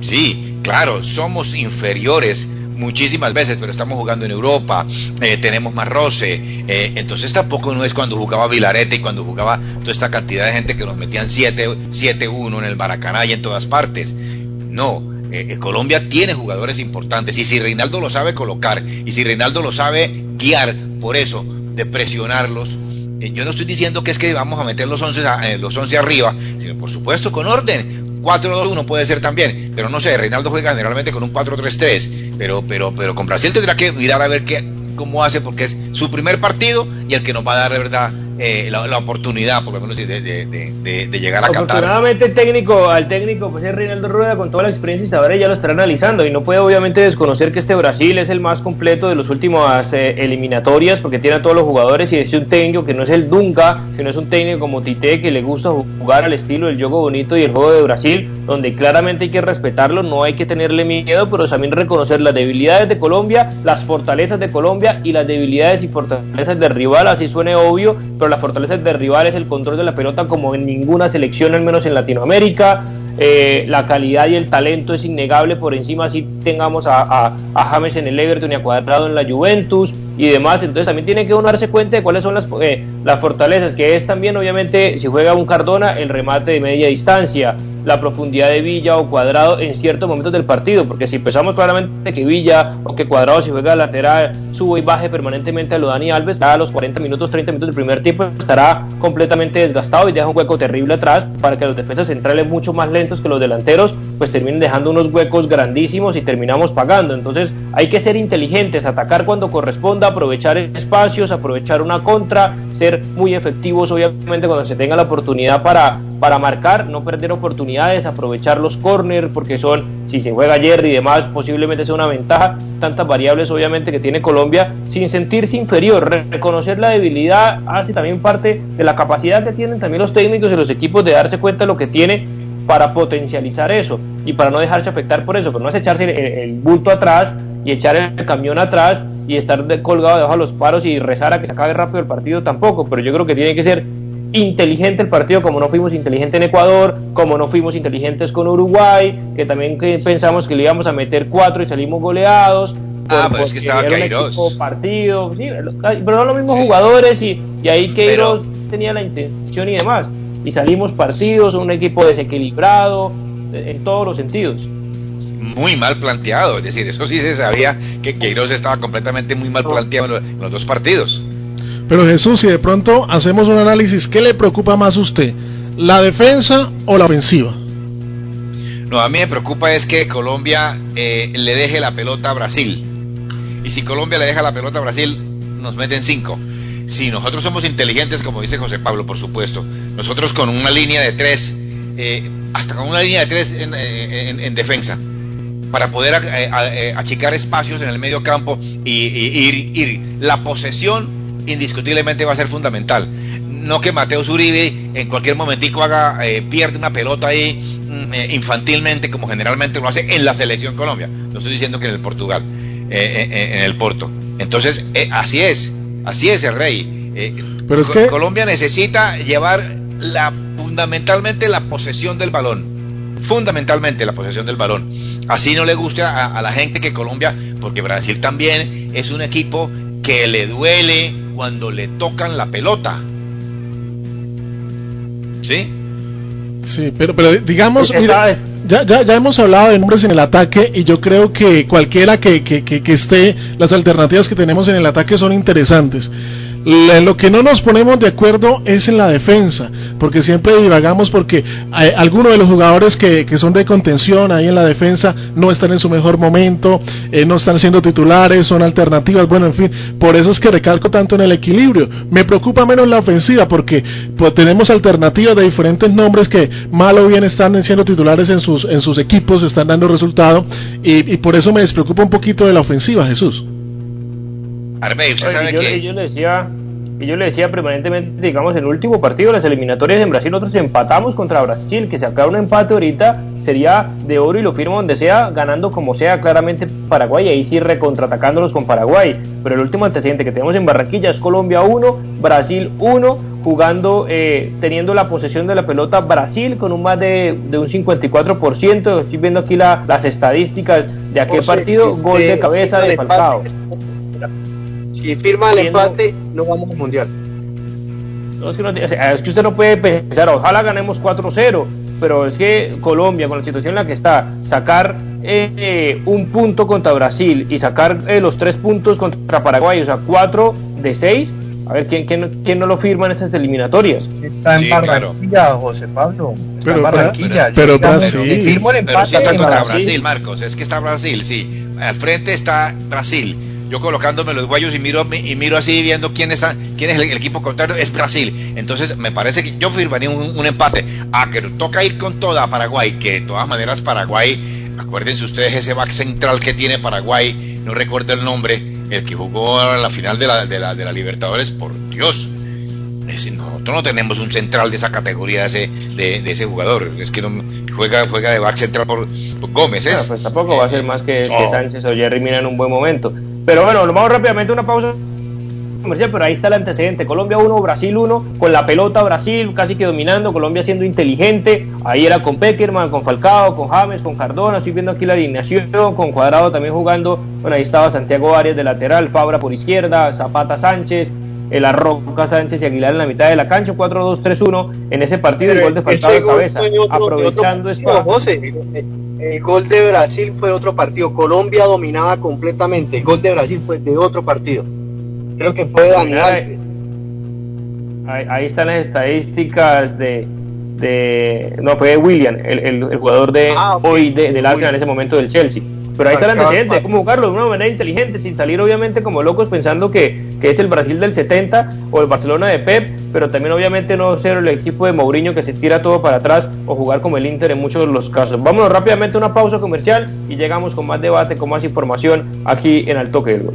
sí, claro, somos inferiores muchísimas veces, pero estamos jugando en Europa, eh, tenemos más roce, eh, entonces tampoco no es cuando jugaba Vilarete y cuando jugaba toda esta cantidad de gente que nos metían 7-1 en el Maracaná y en todas partes. No, eh, Colombia tiene jugadores importantes y si Reinaldo lo sabe colocar y si Reinaldo lo sabe guiar por eso, de presionarlos, yo no estoy diciendo que es que vamos a meter los 11, los 11 arriba, sino por supuesto con orden, 4-2-1 puede ser también, pero no sé, Reinaldo juega generalmente con un 4-3-3, pero, pero, pero con Brasil tendrá que mirar a ver qué, cómo hace, porque es su primer partido y el que nos va a dar de verdad eh, la, oportunidad, por lo menos, de, llegar a. Afortunadamente, el técnico, al técnico, pues es Reinaldo Rueda, con toda la experiencia y saber, ya lo estará analizando. Y no puede, obviamente, desconocer que este Brasil es el más completo de las últimas eh, eliminatorias, porque tiene a todos los jugadores y es un técnico que no es el Dunca, sino es un técnico como Tite, que le gusta jugar al estilo del juego bonito y el juego de Brasil, donde claramente hay que respetarlo, no hay que tenerle miedo, pero también reconocer las debilidades de Colombia, las fortalezas de Colombia y las debilidades y fortalezas del rival, así suene obvio, pero la fortaleza de rival es el control de la pelota como en ninguna selección, al menos en Latinoamérica. Eh, la calidad y el talento es innegable por encima si tengamos a, James en el Everton y a Cuadrado en la Juventus y demás, entonces también tiene que uno darse cuenta de cuáles son las, eh, las fortalezas, que es también obviamente si juega un Cardona el remate de media distancia, la profundidad de Villa o Cuadrado en ciertos momentos del partido, porque si pensamos claramente que Villa o que Cuadrado si juega lateral sube y baje permanentemente a lo Dani Alves, a los 40 minutos, 30 minutos del primer tiempo estará completamente desgastado y deja un hueco terrible atrás para que los defensas centrales mucho más lentos que los delanteros pues terminen dejando unos huecos grandísimos y terminamos pagando. Entonces hay que ser inteligentes, atacar cuando corresponda, aprovechar espacios, aprovechar una contra, ser muy efectivos obviamente cuando se tenga la oportunidad para, para marcar, no perder oportunidades, aprovechar los corners porque son, si se juega ayer y demás, posiblemente sea una ventaja, tantas variables obviamente que tiene Colombia, sin sentirse inferior, reconocer la debilidad hace también parte de la capacidad que tienen también los técnicos y los equipos de darse cuenta de lo que tiene para potencializar eso y para no dejarse afectar por eso, pero no es echarse el, el bulto atrás y echar el camión atrás y estar colgado debajo de los paros y rezar a que se acabe rápido el partido tampoco, pero yo creo que tiene que ser inteligente el partido como no fuimos inteligentes en Ecuador, como no fuimos inteligentes con Uruguay, que también pensamos que le íbamos a meter cuatro y salimos goleados. Ah, pero es que estaba Queiroz. Partido, sí, pero son los mismos jugadores y, y ahí Queiroz tenía la intención y demás. Y salimos partidos, un equipo desequilibrado en todos los sentidos muy mal planteado. Es decir, eso sí se sabía que Queiroz estaba completamente muy mal planteado en los, dos partidos. Pero Jesús, si de pronto hacemos un análisis, ¿qué le preocupa más a usted? ¿La defensa o la ofensiva? No, a mí me preocupa es que Colombia eh, le deje la pelota a Brasil. Y si Colombia le deja la pelota a Brasil, nos meten cinco. Si nosotros somos inteligentes, como dice José Pablo, por supuesto, nosotros con una línea de tres, eh, hasta con una línea de tres en eh, defensa, para poder eh, eh, achicar espacios en el medio campo y, ir, La posesión indiscutiblemente va a ser fundamental. No que Mateo Zuribe en cualquier momentico haga, eh, pierde una pelota ahí mm, infantilmente como generalmente lo hace en la selección Colombia. No estoy diciendo que en el Portugal, en el Porto. Entonces, así es, así es el rey. Pero es que... Colombia necesita llevar la, fundamentalmente la posesión del balón fundamentalmente la posesión del balón. Así no le gusta a, la gente que Colombia, porque Brasil también es un equipo que le duele cuando le tocan la pelota. ¿Sí? Sí, pero, pero digamos, ya, ya, ya, hemos hablado de nombres en el ataque y yo creo que cualquiera que, que, que, esté, las alternativas que tenemos en el ataque son interesantes. lo que no nos ponemos de acuerdo es en la defensa. Porque siempre divagamos porque hay, algunos de los jugadores que, que, son de contención ahí en la defensa no están en su mejor momento, eh, no están siendo titulares, son alternativas, bueno, en fin, por eso es que recalco tanto en el equilibrio. Me preocupa menos la ofensiva porque pues, tenemos alternativas de diferentes nombres que mal o bien están siendo titulares en sus, en sus equipos, están dando resultado y, y por eso me despreocupa un poquito de la ofensiva, Jesús. Arbey, ¿usted sabe yo, que... yo le decía y yo le decía permanentemente, digamos, en el último partido, las eliminatorias en Brasil, nosotros empatamos contra Brasil, que sacar un empate ahorita sería de oro y lo firmo donde sea, ganando como sea claramente Paraguay, ahí sí recontratacándolos con Paraguay. Pero el último antecedente que tenemos en Barranquilla es Colombia 1, Brasil 1, jugando, eh, teniendo la posesión de la pelota Brasil con un más de, de un 54%. Estoy viendo aquí la, las estadísticas de aquel partido, gol de cabeza de Falcao. Si firma el empate, no vamos al mundial. No, es, que no, es que usted no puede pensar, ojalá ganemos 4-0, pero es que Colombia, con la situación en la que está, sacar eh, un punto contra Brasil y sacar eh, los tres puntos contra Paraguay, o sea, 4 de 6, a ver, ¿quién, quién, quién no lo firma en esas eliminatorias? Está en sí, Barranquilla, claro. José Pablo. Está pero, en Barranquilla. Pero, pero Brasil. Firmo el empate pero sí está contra Brasil. Brasil, Marcos. Es que está Brasil, sí. Al frente está Brasil yo colocándome los guayos y miro y miro así viendo quién está, quién es el, el, equipo contrario, es Brasil. Entonces me parece que yo firmaría un, un empate. Ah, que toca ir con toda a Paraguay, que de todas maneras Paraguay, acuérdense ustedes ese back central que tiene Paraguay, no recuerdo el nombre, el que jugó a la final de la, de la, de la Libertadores, por Dios. Es decir, nosotros no tenemos un central de esa categoría de ese, de, de ese jugador. Es que no, juega, juega de back central por, por Gómez. ¿es? Bueno, pues tampoco va a ser más que, no. que Sánchez o Jerry Mina en un buen momento. Pero bueno, nos vamos rápidamente a una pausa comercial, pero ahí está el antecedente. Colombia 1, Brasil 1, con la pelota Brasil casi que dominando, Colombia siendo inteligente. Ahí era con Peckerman, con Falcao, con James, con Cardona. Estoy viendo aquí la alineación, con Cuadrado también jugando. Bueno, ahí estaba Santiago Arias de lateral, Fabra por izquierda, Zapata Sánchez, el Arroca Sánchez y Aguilar en la mitad de la cancha, 4-2-3-1 en ese partido, el gol de Falcao de cabeza, otro, aprovechando otro, José, el gol de Brasil fue otro partido, Colombia dominaba completamente, el gol de Brasil fue de otro partido, creo que fue Daniel ahí, ahí, están las estadísticas de, de no fue William, el, el, el jugador de ah, okay. hoy de, del Arsenal en ese momento del Chelsea. Pero ahí está el antecedente, cómo jugarlo de una manera inteligente, sin salir obviamente como locos pensando que, que es el Brasil del 70 o el Barcelona de Pep, pero también obviamente no ser el equipo de Mourinho que se tira todo para atrás o jugar como el Inter en muchos de los casos. Vámonos rápidamente a una pausa comercial y llegamos con más debate, con más información aquí en Al Toque del Gol.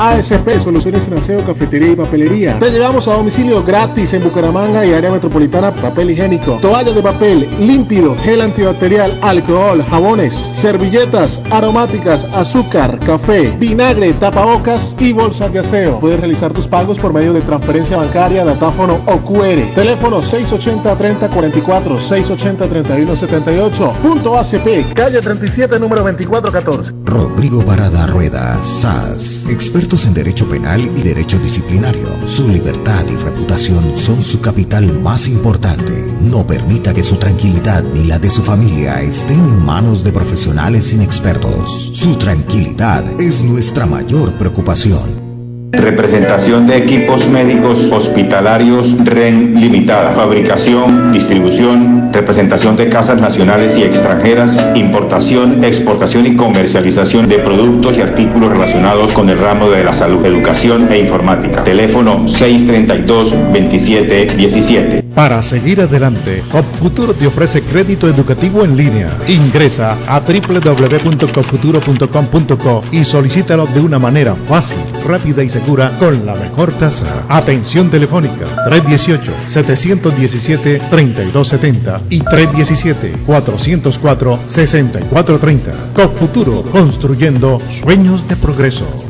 ASP, soluciones aseo, cafetería y papelería. Te llevamos a domicilio gratis en Bucaramanga y área metropolitana papel higiénico, toallas de papel, límpido, gel antibacterial, alcohol, jabones, servilletas, aromáticas, azúcar, café, vinagre, tapabocas y bolsas de aseo. Puedes realizar tus pagos por medio de transferencia bancaria, datáfono o QR. Teléfono 680-3044, 680-3178. Punto ACP, calle 37, número 2414. Rodrigo Parada Rueda, SAS. Expertos en derecho penal y derecho disciplinario. Su libertad y reputación son su capital más importante. No permita que su tranquilidad ni la de su familia estén en manos de profesionales inexpertos. Su tranquilidad es nuestra mayor preocupación. Representación de equipos médicos hospitalarios REN Limitada. Fabricación, distribución, representación de casas nacionales y extranjeras, importación, exportación y comercialización de productos y artículos relacionados con el ramo de la salud, educación e informática. Teléfono 632-2717. Para seguir adelante, Copfuturo te ofrece crédito educativo en línea. Ingresa a www.copfuturo.com.co y solicítalo de una manera fácil, rápida y con la mejor tasa. Atención telefónica 318-717-3270 y 317-404-6430. Copfuturo, construyendo sueños de progreso.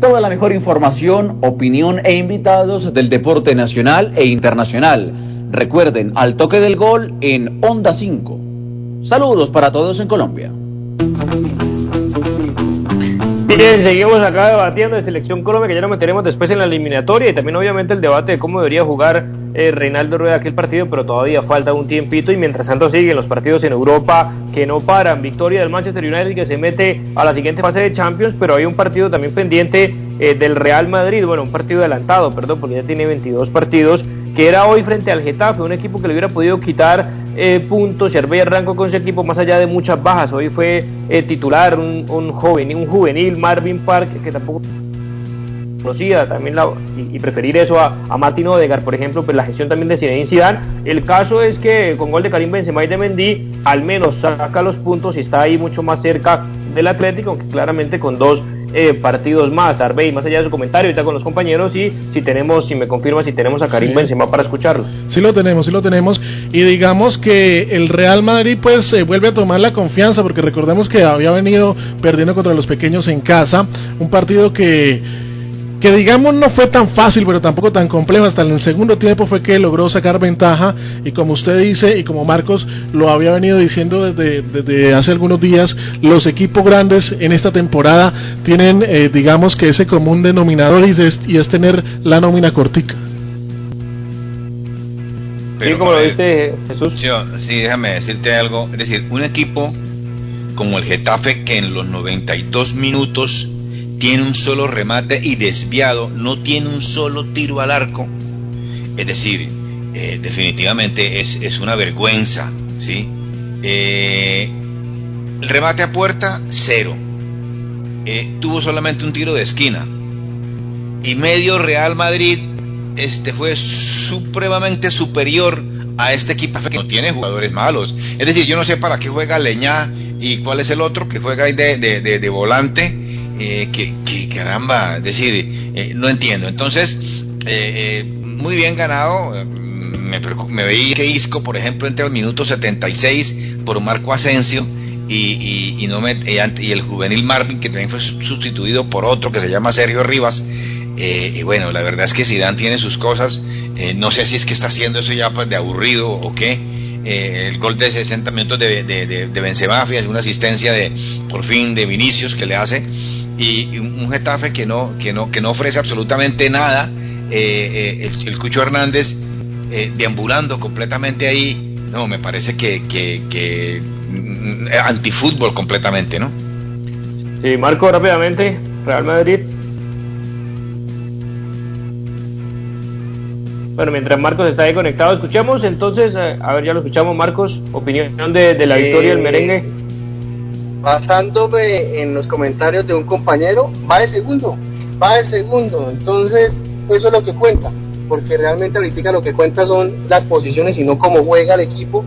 Toda la mejor información, opinión e invitados del deporte nacional e internacional. Recuerden, Al Toque del Gol en Onda 5. Saludos para todos en Colombia. Bien, seguimos acá debatiendo de Selección Colombia, que ya nos meteremos después en la eliminatoria y también obviamente el debate de cómo debería jugar eh, Reinaldo Rueda aquel partido, pero todavía falta un tiempito y mientras tanto siguen los partidos en Europa que no paran. Victoria del Manchester United que se mete a la siguiente fase de Champions, pero hay un partido también pendiente eh, del Real Madrid, bueno, un partido adelantado, perdón, porque ya tiene 22 partidos, que era hoy frente al Getafe, un equipo que le hubiera podido quitar eh, puntos Arbey arrancó con ese equipo más allá de muchas bajas. Hoy fue eh, titular un, un joven, un juvenil, Marvin Park, que tampoco conocida también la, y, y, preferir eso a, a Martin Odegar, por ejemplo, pues la gestión también de Zinedine Zidane. El caso es que con gol de Karim Benzema y de Mendy, al menos saca los puntos y está ahí mucho más cerca del Atlético, aunque claramente con dos eh, partidos más. Arbey, más allá de su comentario, ahorita con los compañeros, y si tenemos, si me confirma, si tenemos a Karim Sí. Benzema para escucharlo. Sí lo tenemos, sí lo tenemos. Y digamos que el Real Madrid pues eh, vuelve a tomar la confianza porque recordemos que había venido perdiendo contra los pequeños en casa. Un partido que, que digamos no fue tan fácil pero tampoco tan complejo. Hasta en el segundo tiempo fue que logró sacar ventaja y como usted dice y como Marcos lo había venido diciendo desde, desde hace algunos días, los equipos grandes en esta temporada tienen eh, digamos que ese común denominador y es, y es tener la nómina cortica. sí, como lo viste, Jesús. Yo, sí, déjame decirte algo. Es decir, un equipo como el Getafe que en los 92 minutos tiene un solo remate y desviado, no tiene un solo tiro al arco. Es decir, eh, definitivamente es, es, una vergüenza, ¿sí? Eh, remate a puerta, cero. Eh, tuvo solamente un tiro de esquina. Y medio Real Madrid este fue supremamente superior a este equipo que no tiene jugadores malos. Es decir, yo no sé para qué juega Leñá y cuál es el otro que juega ahí de, de, de, de volante. Eh, que, que, caramba, es decir, eh, no entiendo. Entonces, eh, muy bien ganado. Me, me veía que Isco, por ejemplo, entre el minuto 76 por Marco Asensio. Y, y, no me, y el juvenil Marvin, que también fue sustituido por otro que se llama Sergio Rivas. Eh, y bueno, la verdad es que Zidane tiene sus cosas. Eh, no sé si es que está haciendo eso ya pues, de aburrido o qué. Eh, el gol de 60 minutos de, de, de, de Benzema, una asistencia de por fin de Vinicius que le hace. Y, un Getafe que no, que no, que no ofrece absolutamente nada. El, el, Cucho Hernández deambulando completamente ahí. No, me parece que, que, que antifútbol completamente, ¿no? Sí, Marco, rápidamente, Real Madrid. Bueno, mientras Marcos está ahí conectado, escuchamos entonces, a ver, ya lo escuchamos, Marcos, opinión de, de la victoria eh, del merengue. Basándome en los comentarios de un compañero, va de segundo, va de segundo, entonces eso es lo que cuenta, porque realmente ahorita lo que cuenta son las posiciones y no cómo juega el equipo,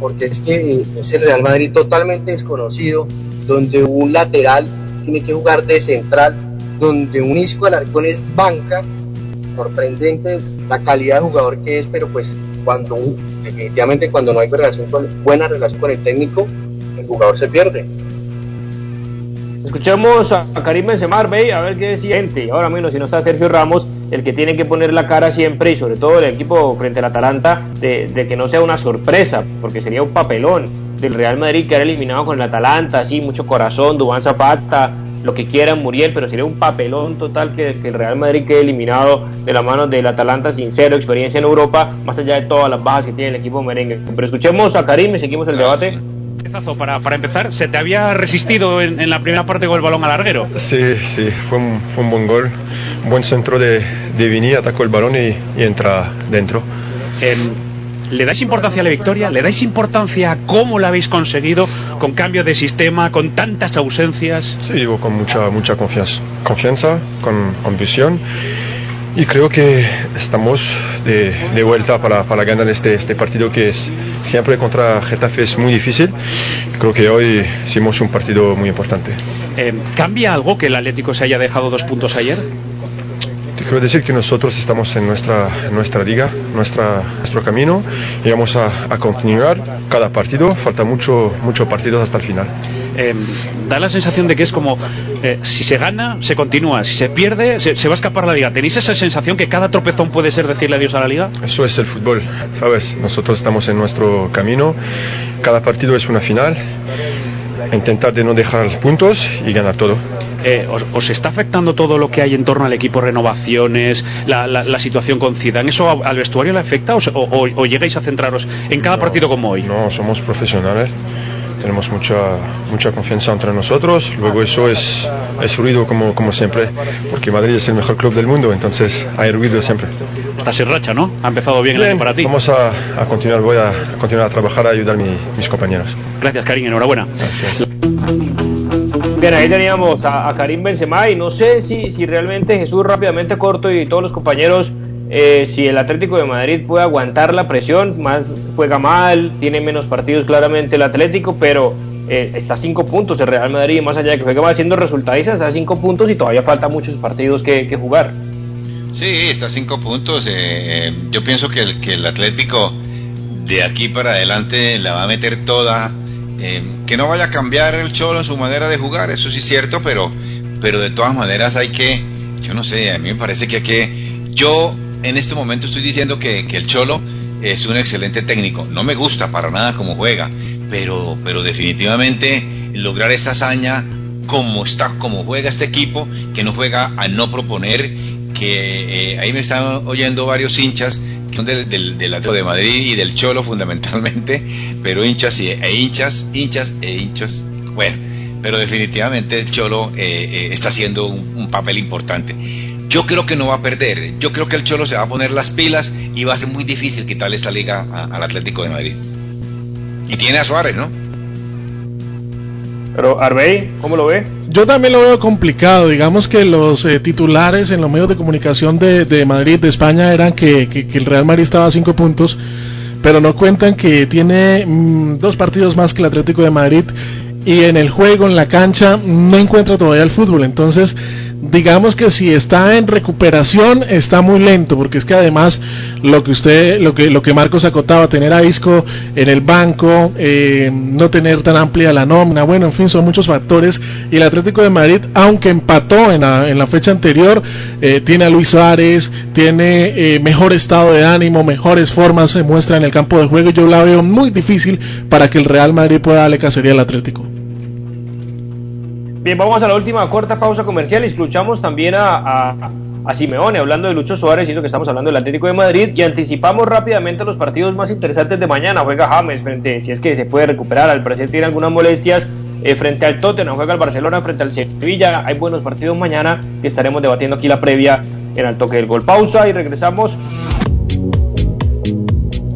porque es que es el Real Madrid totalmente desconocido, donde un lateral tiene que jugar de central, donde un Isco Alarcón es banca, sorprendente la calidad de jugador que es, pero pues cuando definitivamente cuando no hay relación con, buena relación con el técnico, el jugador se pierde. Escuchamos a Karim Benzema, a ver qué decía gente. Ahora menos si no está Sergio Ramos, el que tiene que poner la cara siempre y sobre todo el equipo frente al Atalanta de, de que no sea una sorpresa, porque sería un papelón del Real Madrid que era eliminado con el Atalanta, así mucho corazón, Dubán Zapata, lo que quieran Muriel, pero sería un papelón total que, el Real Madrid quede eliminado de la mano del Atalanta sin cero experiencia en Europa, más allá de todas las bajas que tiene el equipo merengue. Pero escuchemos a Karim y seguimos el debate. Para, para empezar, ¿se te había resistido en, la primera parte con el balón al larguero? Sí, sí, fue un, fue un buen gol, un buen centro de, de Vini, atacó el balón y, entra dentro. Em, ¿Le dais importancia a la victoria? ¿Le dais importancia a cómo la habéis conseguido con cambio de sistema, con tantas ausencias? Sí, digo, con mucha, mucha confianza, confianza con ambición y creo que estamos de, de vuelta para, para, ganar este, este partido que es siempre contra Getafe es muy difícil. Creo que hoy hicimos un partido muy importante. Eh, ¿Cambia algo que el Atlético se haya dejado dos puntos ayer? quiero decir que nosotros estamos en nuestra, nuestra liga, nuestra, nuestro camino y vamos a, continuar cada partido. Falta mucho, mucho partidos hasta el final. Em, da la sensación de que es como eh, si se gana, se continúa, si se pierde, se, va a escapar la liga. ¿Tenéis esa sensación que cada tropezón puede ser decirle adiós a la liga? Eso es el fútbol, ¿sabes? Nosotros estamos en nuestro camino, cada partido es una final, intentar de no dejar puntos y ganar todo. Eh, os, está afectando todo lo que hay en torno al equipo, renovaciones, la, situación con Zidane? ¿Eso al vestuario le afecta o, llegáis a centraros en cada partido como hoy? No, somos profesionales tenemos mucha mucha confianza entre nosotros. Luego eso es es ruido como como siempre porque Madrid es el mejor club del mundo entonces hay ruido siempre. Estás en racha no ha empezado bien, el año para ti. vamos a, continuar voy a continuar a trabajar a ayudar a mis compañeros. Gracias Karim enhorabuena. Gracias. Bien, ahí teníamos a, Karim Benzema y no sé si, si realmente Jesús rápidamente corto y todos los compañeros, eh, si el Atlético de Madrid puede aguantar la presión, más juega mal, tiene menos partidos claramente el Atlético, pero eh, está a cinco puntos el Real Madrid, más allá de que juega mal haciendo resultadistas, está a cinco puntos y todavía falta muchos partidos que, jugar. Sí, está a cinco puntos. Eh, yo pienso que el, que el Atlético de aquí para adelante la va a meter toda eh, que no vaya a cambiar el Cholo en su manera de jugar, eso sí es cierto, pero, pero de todas maneras hay que, yo no sé, a mí me parece que hay que, yo en este momento estoy diciendo que, el Cholo es un excelente técnico, no me gusta para nada cómo juega, pero, pero definitivamente lograr esta hazaña como está, como juega este equipo, que no juega a no proponer, que eh, ahí me están oyendo varios hinchas del, del, del Atlético de Madrid y del Cholo fundamentalmente, pero hinchas y, e hinchas, hinchas e hinchas, bueno, pero definitivamente el Cholo eh, eh, está haciendo un, papel importante. Yo creo que no va a perder, yo creo que el Cholo se va a poner las pilas y va a ser muy difícil quitarle esta liga al Atlético de Madrid. Y tiene a Suárez, ¿no? Pero Arbey, ¿cómo lo ve? Yo también lo veo complicado. Digamos que los eh, titulares en los medios de comunicación de, Madrid, de España, eran que, el Real Madrid estaba a cinco puntos, pero no cuentan que tiene mm, dos partidos más que el Atlético de Madrid y en el juego, en la cancha, no encuentra todavía el fútbol. Entonces, digamos que si está en recuperación está muy lento porque es que además lo que usted lo que lo que Marcos acotaba tener a Isco en el banco eh, no tener tan amplia la nómina bueno en fin son muchos factores. Y el Atlético de Madrid aunque empató en la, en la fecha anterior eh, tiene a Luis Suárez tiene eh, mejor estado de ánimo mejores formas se muestra en el campo de juego. Yo la veo muy difícil para que el Real Madrid pueda darle cacería al Atlético. Bien, vamos a la última corta pausa comercial. Y escuchamos también a, a, Simeone hablando de Lucho Suárez, y que estamos hablando del Atlético de Madrid, y anticipamos rápidamente los partidos más interesantes de mañana. Juega James frente, si es que se puede recuperar, al parecer tiene algunas molestias. Eh, frente al Tottenham, juega el Barcelona frente al Sevilla. Hay buenos partidos mañana y estaremos debatiendo aquí la previa en el toque del gol. Pausa y regresamos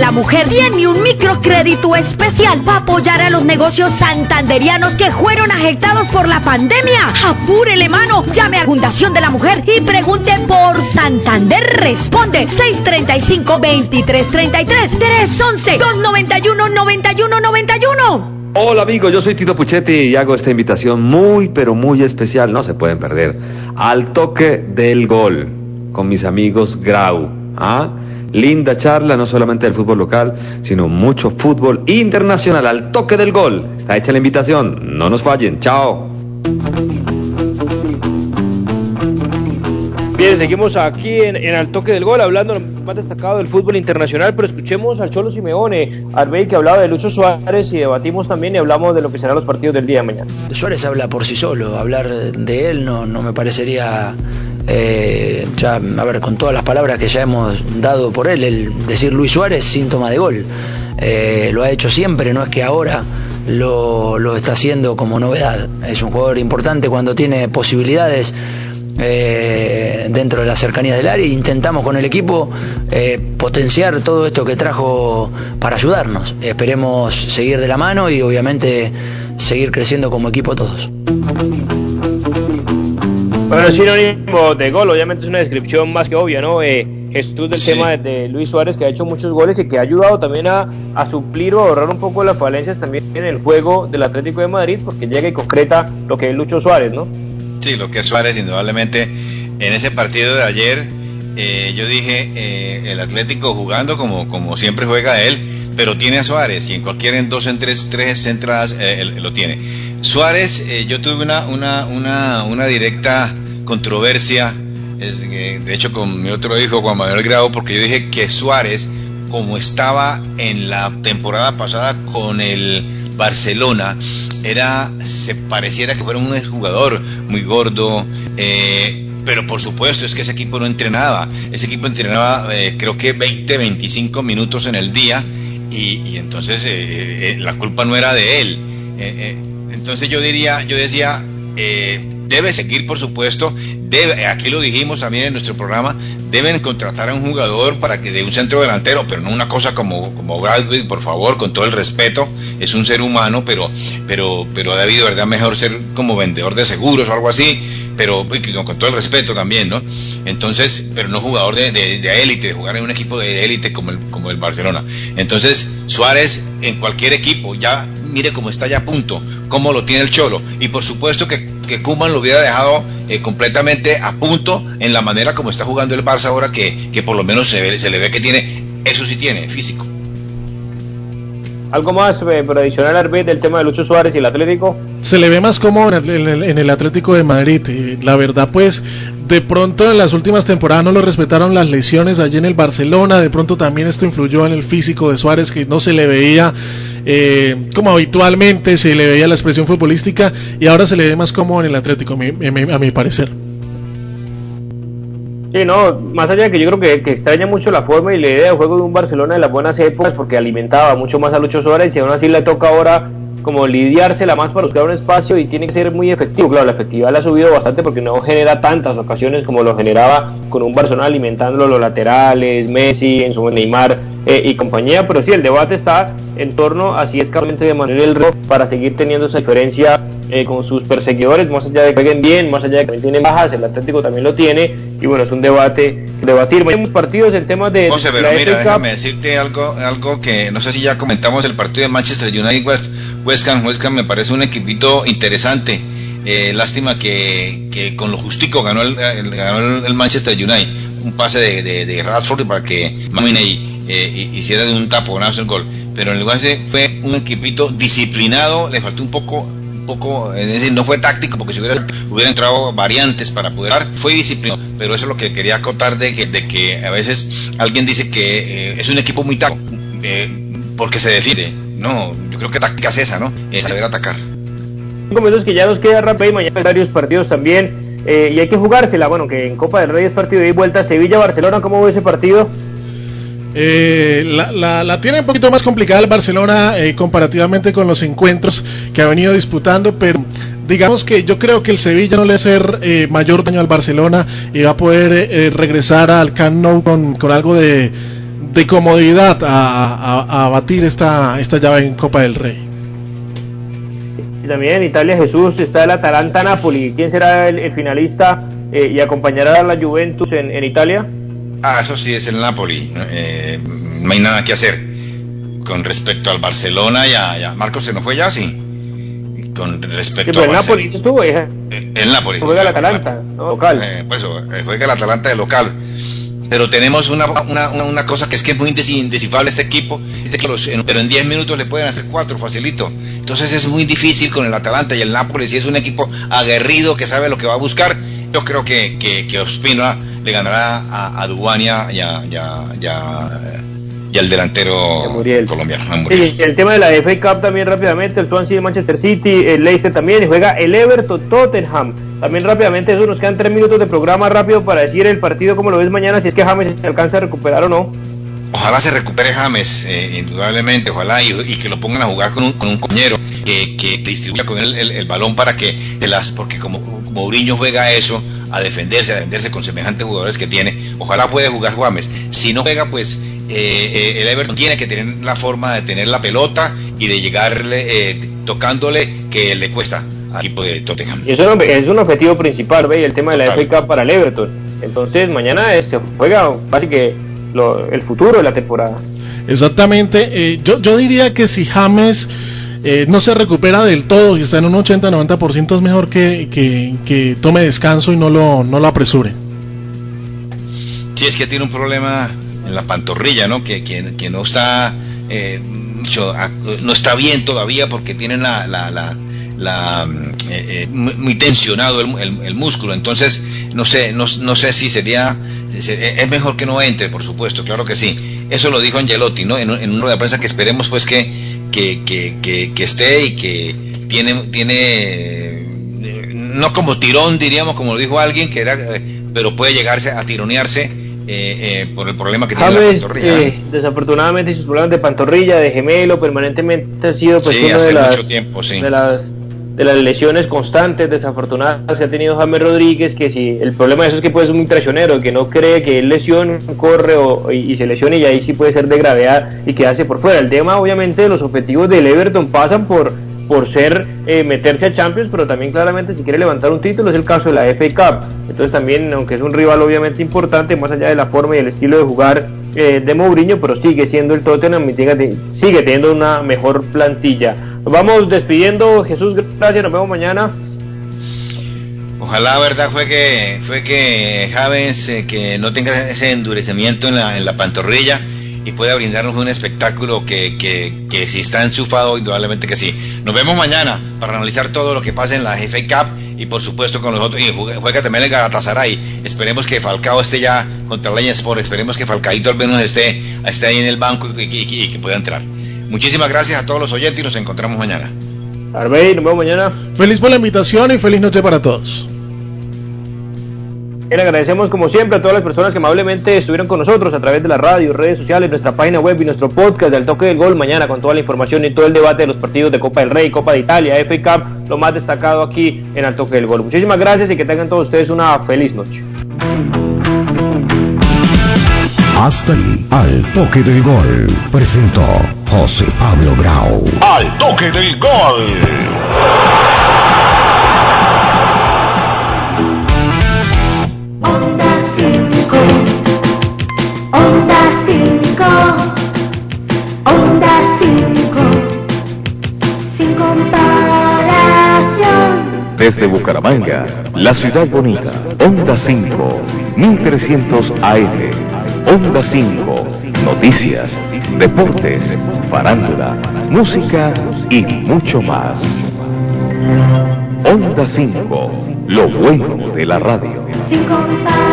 La Mujer tiene un microcrédito especial para apoyar a los negocios santanderianos que fueron afectados por la pandemia. Apúrele, mano. Llame a Fundación de la Mujer y pregunte por Santander. Responde 635-2333 311-291-9191. Hola amigos, yo soy Tito Puchetti y hago esta invitación muy pero muy especial, no se pueden perder, al toque del gol con mis amigos Grau. ¿ah? Linda charla, no solamente del fútbol local, sino mucho fútbol internacional al toque del gol. Está hecha la invitación, no nos fallen, chao. Bien, seguimos aquí en, en Al Toque del Gol, hablando lo más destacado del fútbol internacional, pero escuchemos al Cholo Simeone, Arbey, que hablaba de Lucho Suárez y debatimos también y hablamos de lo que serán los partidos del día de mañana. Suárez habla por sí solo, hablar de él no, no me parecería, eh, ya, a ver, con todas las palabras que ya hemos dado por él, el decir Luis Suárez, síntoma de gol. Eh, lo ha hecho siempre, no es que ahora lo, lo está haciendo como novedad. Es un jugador importante cuando tiene posibilidades eh, dentro de la cercanía del área intentamos con el equipo potenciar todo esto que trajo para ayudarnos. Esperemos seguir de la mano y obviamente seguir creciendo como equipo todos. Bueno, sinónimo de gol, obviamente es una descripción más que obvia, ¿no? Eh, Jesús del tema de, de, Luis Suárez que ha hecho muchos goles y que ha ayudado también a, a suplir o ahorrar un poco las falencias también en el juego del Atlético de Madrid porque llega y concreta lo que es Lucho Suárez, ¿no? Sí, lo que es Suárez, indudablemente. En ese partido de ayer, eh, yo dije, eh, el Atlético jugando como, como siempre juega él, pero tiene a Suárez y en cualquier en dos, en tres, tres entradas eh, lo tiene. Suárez, eh, yo tuve una, una, una, una directa controversia, es, de hecho con mi otro hijo, Juan Manuel Grau, porque yo dije que Suárez, como estaba en la temporada pasada con el Barcelona, era se pareciera que fuera un jugador muy gordo eh, pero por supuesto es que ese equipo no entrenaba ese equipo entrenaba eh, creo que 20 25 minutos en el día y, y entonces eh, la culpa no era de él entonces yo diría yo decía debe seguir por supuesto debe, aquí lo dijimos también en nuestro programa deben contratar a un jugador para que de un centro delantero, pero no una cosa como, como Bradley, por favor, con todo el respeto, es un ser humano, pero, pero, pero ha debido, ¿verdad? Mejor ser como vendedor de seguros o algo así, pero con todo el respeto también, ¿no? Entonces, pero no jugador de, élite, de jugar en un equipo de élite como el, como el Barcelona. Entonces, Suárez en cualquier equipo, ya mire cómo está ya a punto, cómo lo tiene el Cholo, y por supuesto que que Kuman lo hubiera dejado eh, completamente a punto en la manera como está jugando el Barça ahora, que, que por lo menos se, ve, se, le ve que tiene, eso sí tiene, físico. ¿Algo más eh, para adicionar al del tema de Lucho Suárez y el Atlético? Se le ve más cómodo en el, en el, Atlético de Madrid. Y la verdad, pues, de pronto en las últimas temporadas no lo respetaron las lesiones allí en el Barcelona. De pronto también esto influyó en el físico de Suárez, que no se le veía eh, como habitualmente se le veía la expresión futbolística y ahora se le ve más cómodo en el Atlético, a mi parecer. Sí, no, más allá de que yo creo que, extraña mucho la forma y la idea de juego de un Barcelona de las buenas épocas porque alimentaba mucho más a Lucho Suárez y aún así le toca ahora como lidiársela más para buscar un espacio y tiene que ser muy efectivo. Claro, la efectividad la ha subido bastante porque no genera tantas ocasiones como lo generaba con un Barcelona alimentándolo los laterales, Messi, en su Neymar eh, y compañía. Pero sí, el debate está en torno a si es claramente de Manuel el Ro para seguir teniendo esa diferencia eh, con sus perseguidores, más allá de que jueguen bien, más allá de que también tienen bajas, el Atlético también lo tiene, y bueno, es un debate, debatir. Tenemos partidos en temas de... José, pero mira, déjame decirte algo, algo que no sé si ya comentamos el partido de Manchester United West, West Ham, me parece un equipito interesante. Eh, lástima que, con lo justico ganó el, ganó el Manchester United. Un pase de, de, para que Maminey eh, hiciera de un taponazo el gol. Pero en el West fue un equipito disciplinado, le faltó un poco poco, es decir, no fue táctico porque si hubiera, hubiera entrado variantes para poder dar, fue disciplinado, pero eso es lo que quería acotar de que, de que a veces alguien dice que eh, es un equipo muy táctico. Eh, porque se define. No, yo creo que táctica es esa, ¿no? Es saber atacar. Cinco minutos que ya nos queda rápido y mañana hay varios partidos también. eh, y hay que jugársela. Bueno, que en Copa del Rey es partido de ida y vuelta. Sevilla-Barcelona, ¿cómo ve ese partido? Eh, la, la- la tiene un poquito más complicada el Barcelona eh, comparativamente con los encuentros que ha venido disputando, pero digamos que yo creo que el Sevilla no le va a hacer eh, mayor daño al Barcelona y va a poder eh, eh, regresar al Camp Nou con, con algo de, de comodidad a, a- a batir esta, esta llave en Copa del Rey. Y también en Italia, Jesús, está el Atalanta-Napoli. ¿Quién será el, el finalista eh, y acompañará a la Juventus en, en Italia? Ah, eso sí es el Napoli. Eh, no hay nada que hacer. Con respecto al Barcelona, ya, ya. Marcos se nos fue ya, sí. Con Sí, respecto pero al el Napoli estuvo, eh, El Napoli. juega el Atalanta, ¿no? local. Eh, pues, eh, juega el Atalanta de local. Pero tenemos una, una, una, cosa que es que es muy indescifrable este equipo, este equipo pero en 10 minutos le pueden hacer 4, facilito. Entonces es muy difícil con el Atalanta y el Napoli, si es un equipo aguerrido que sabe lo que va a buscar, yo creo que, que, que Ospina le ganará a, a Dubania y, a- y a- y y al delantero colombiano. Muriel. Y el tema de la FA Cup también rápidamente, el Swansea de Manchester City, el Leicester también, y juega el Everton Tottenham. También rápidamente, eso nos quedan tres minutos de programa rápido para decir el partido como lo ves mañana, si es que James se alcanza a recuperar o no. Ojalá se recupere James, eh, indudablemente, ojalá, y, que lo pongan a jugar con un, con un compañero que, que distribuya con él el, el balón para que se las, porque como Mourinho juega eso, a defenderse, a defenderse con semejantes jugadores que tiene, ojalá puede jugar James. Si no juega, pues eh, eh, el Everton tiene que tener la forma de tener la pelota y de llegarle eh, tocándole que le cuesta al equipo de Tottenham. Y eso es un- es un objetivo principal, ¿ve? el tema de la FA Cup para el Everton. Entonces, mañana se juega básicamente lo- el futuro de la temporada. Exactamente, eh, yo, yo diría que si James eh, no se recupera del todo, si está en un 80-90% es mejor que, que, que tome descanso y no lo, no lo apresure. Sí, es que tiene un problema en la pantorrilla, ¿no? Que, que, que no está eh, no está bien todavía porque tiene la, la, la, la, mm, eh, eh, muy tensionado el, el- el músculo. Entonces, no sé, no, no sé si sería se- es mejor que no entre, por supuesto, claro que sí. Eso lo dijo Angelotti, ¿no? En, un- en una rueda de prensa que esperemos pues que, que, que, que, que esté y que tiene, tiene eh, no como tirón, diríamos, como lo dijo alguien, que era, eh, pero puede llegarse a tironearse eh, eh, por el problema que tiene la pantorrilla. eh, desafortunadamente, sus problemas de pantorrilla, de gemelo, permanentemente ha sido pues, Sí, uno hace de las, mucho tiempo, sí. de las de las lesiones constantes, desafortunadas que ha tenido James Rodríguez, que si el problema de eso es que puede ser muy traicionero, que no cree que él lesione, corre o- y, y se lesione y ahí sí puede ser de gravedad y quedarse por fuera. El tema obviamente de los objetivos del Everton pasan por por ser eh, meterse a Champions, pero también claramente si quiere levantar un título es el caso de la FA Cup. Entonces también, aunque es un rival obviamente importante, más allá de la forma y el estilo de jugar eh, de Mourinho, pero sigue siendo el Tottenham sigue teniendo una mejor plantilla. Nos vamos despidiendo, Jesús, gracias, nos vemos mañana. Ojalá, verdad, fue que fue que James eh, que no tenga ese endurecimiento en la, en la pantorrilla y pueda brindarnos un espectáculo que, que, que si está enchufado, indudablemente que sí. Nos vemos mañana para analizar todo lo que pasa en la FA Cup y por supuesto con los otros. Y juega, juega también el Galatasaray. Esperemos que Falcao esté ya contra Leña Sport. Esperemos que Falcaito al menos esté, esté ahí en el banco y- y que pueda entrar. Muchísimas gracias a todos los oyentes y nos encontramos mañana. Arbey, nos vemos mañana. Feliz por la invitación y feliz noche para todos. Le agradecemos como siempre a todas las personas que amablemente estuvieron con nosotros a través de la radio, redes sociales, nuestra página web y nuestro podcast del toque del gol mañana con toda la información y todo el debate de los partidos de Copa del Rey, Copa de Italia, FA Cup, lo más destacado aquí en el toque del gol. Muchísimas gracias y que tengan todos ustedes una feliz noche. Hasta ahí, al toque del gol, presentó José Pablo Grau. Al toque del gol. Onda 5, Onda 5, sin comparación. Desde Bucaramanga, la ciudad bonita, Onda 5, 1300 AM, Onda 5, noticias, deportes, farándula, música y mucho más. Onda 5, lo bueno de la radio. Sin comparación,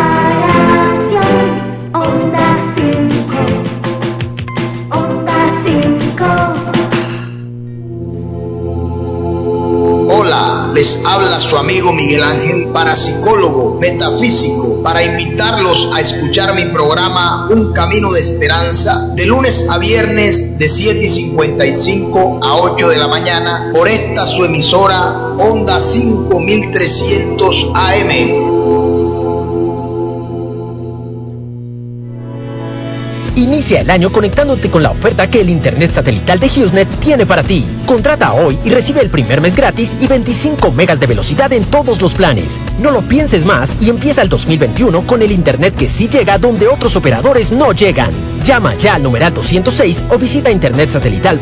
Les habla su amigo Miguel Ángel, parapsicólogo, metafísico, para invitarlos a escuchar mi programa Un Camino de Esperanza de lunes a viernes de 7 y 55 a 8 de la mañana por esta su emisora Onda 5300 AM. Inicia el año conectándote con la oferta que el Internet satelital de HughesNet tiene para ti. Contrata hoy y recibe el primer mes gratis y 25 megas de velocidad en todos los planes. No lo pienses más y empieza el 2021 con el Internet que sí llega donde otros operadores no llegan. Llama ya al numeral 206 o visita internetsatelital.com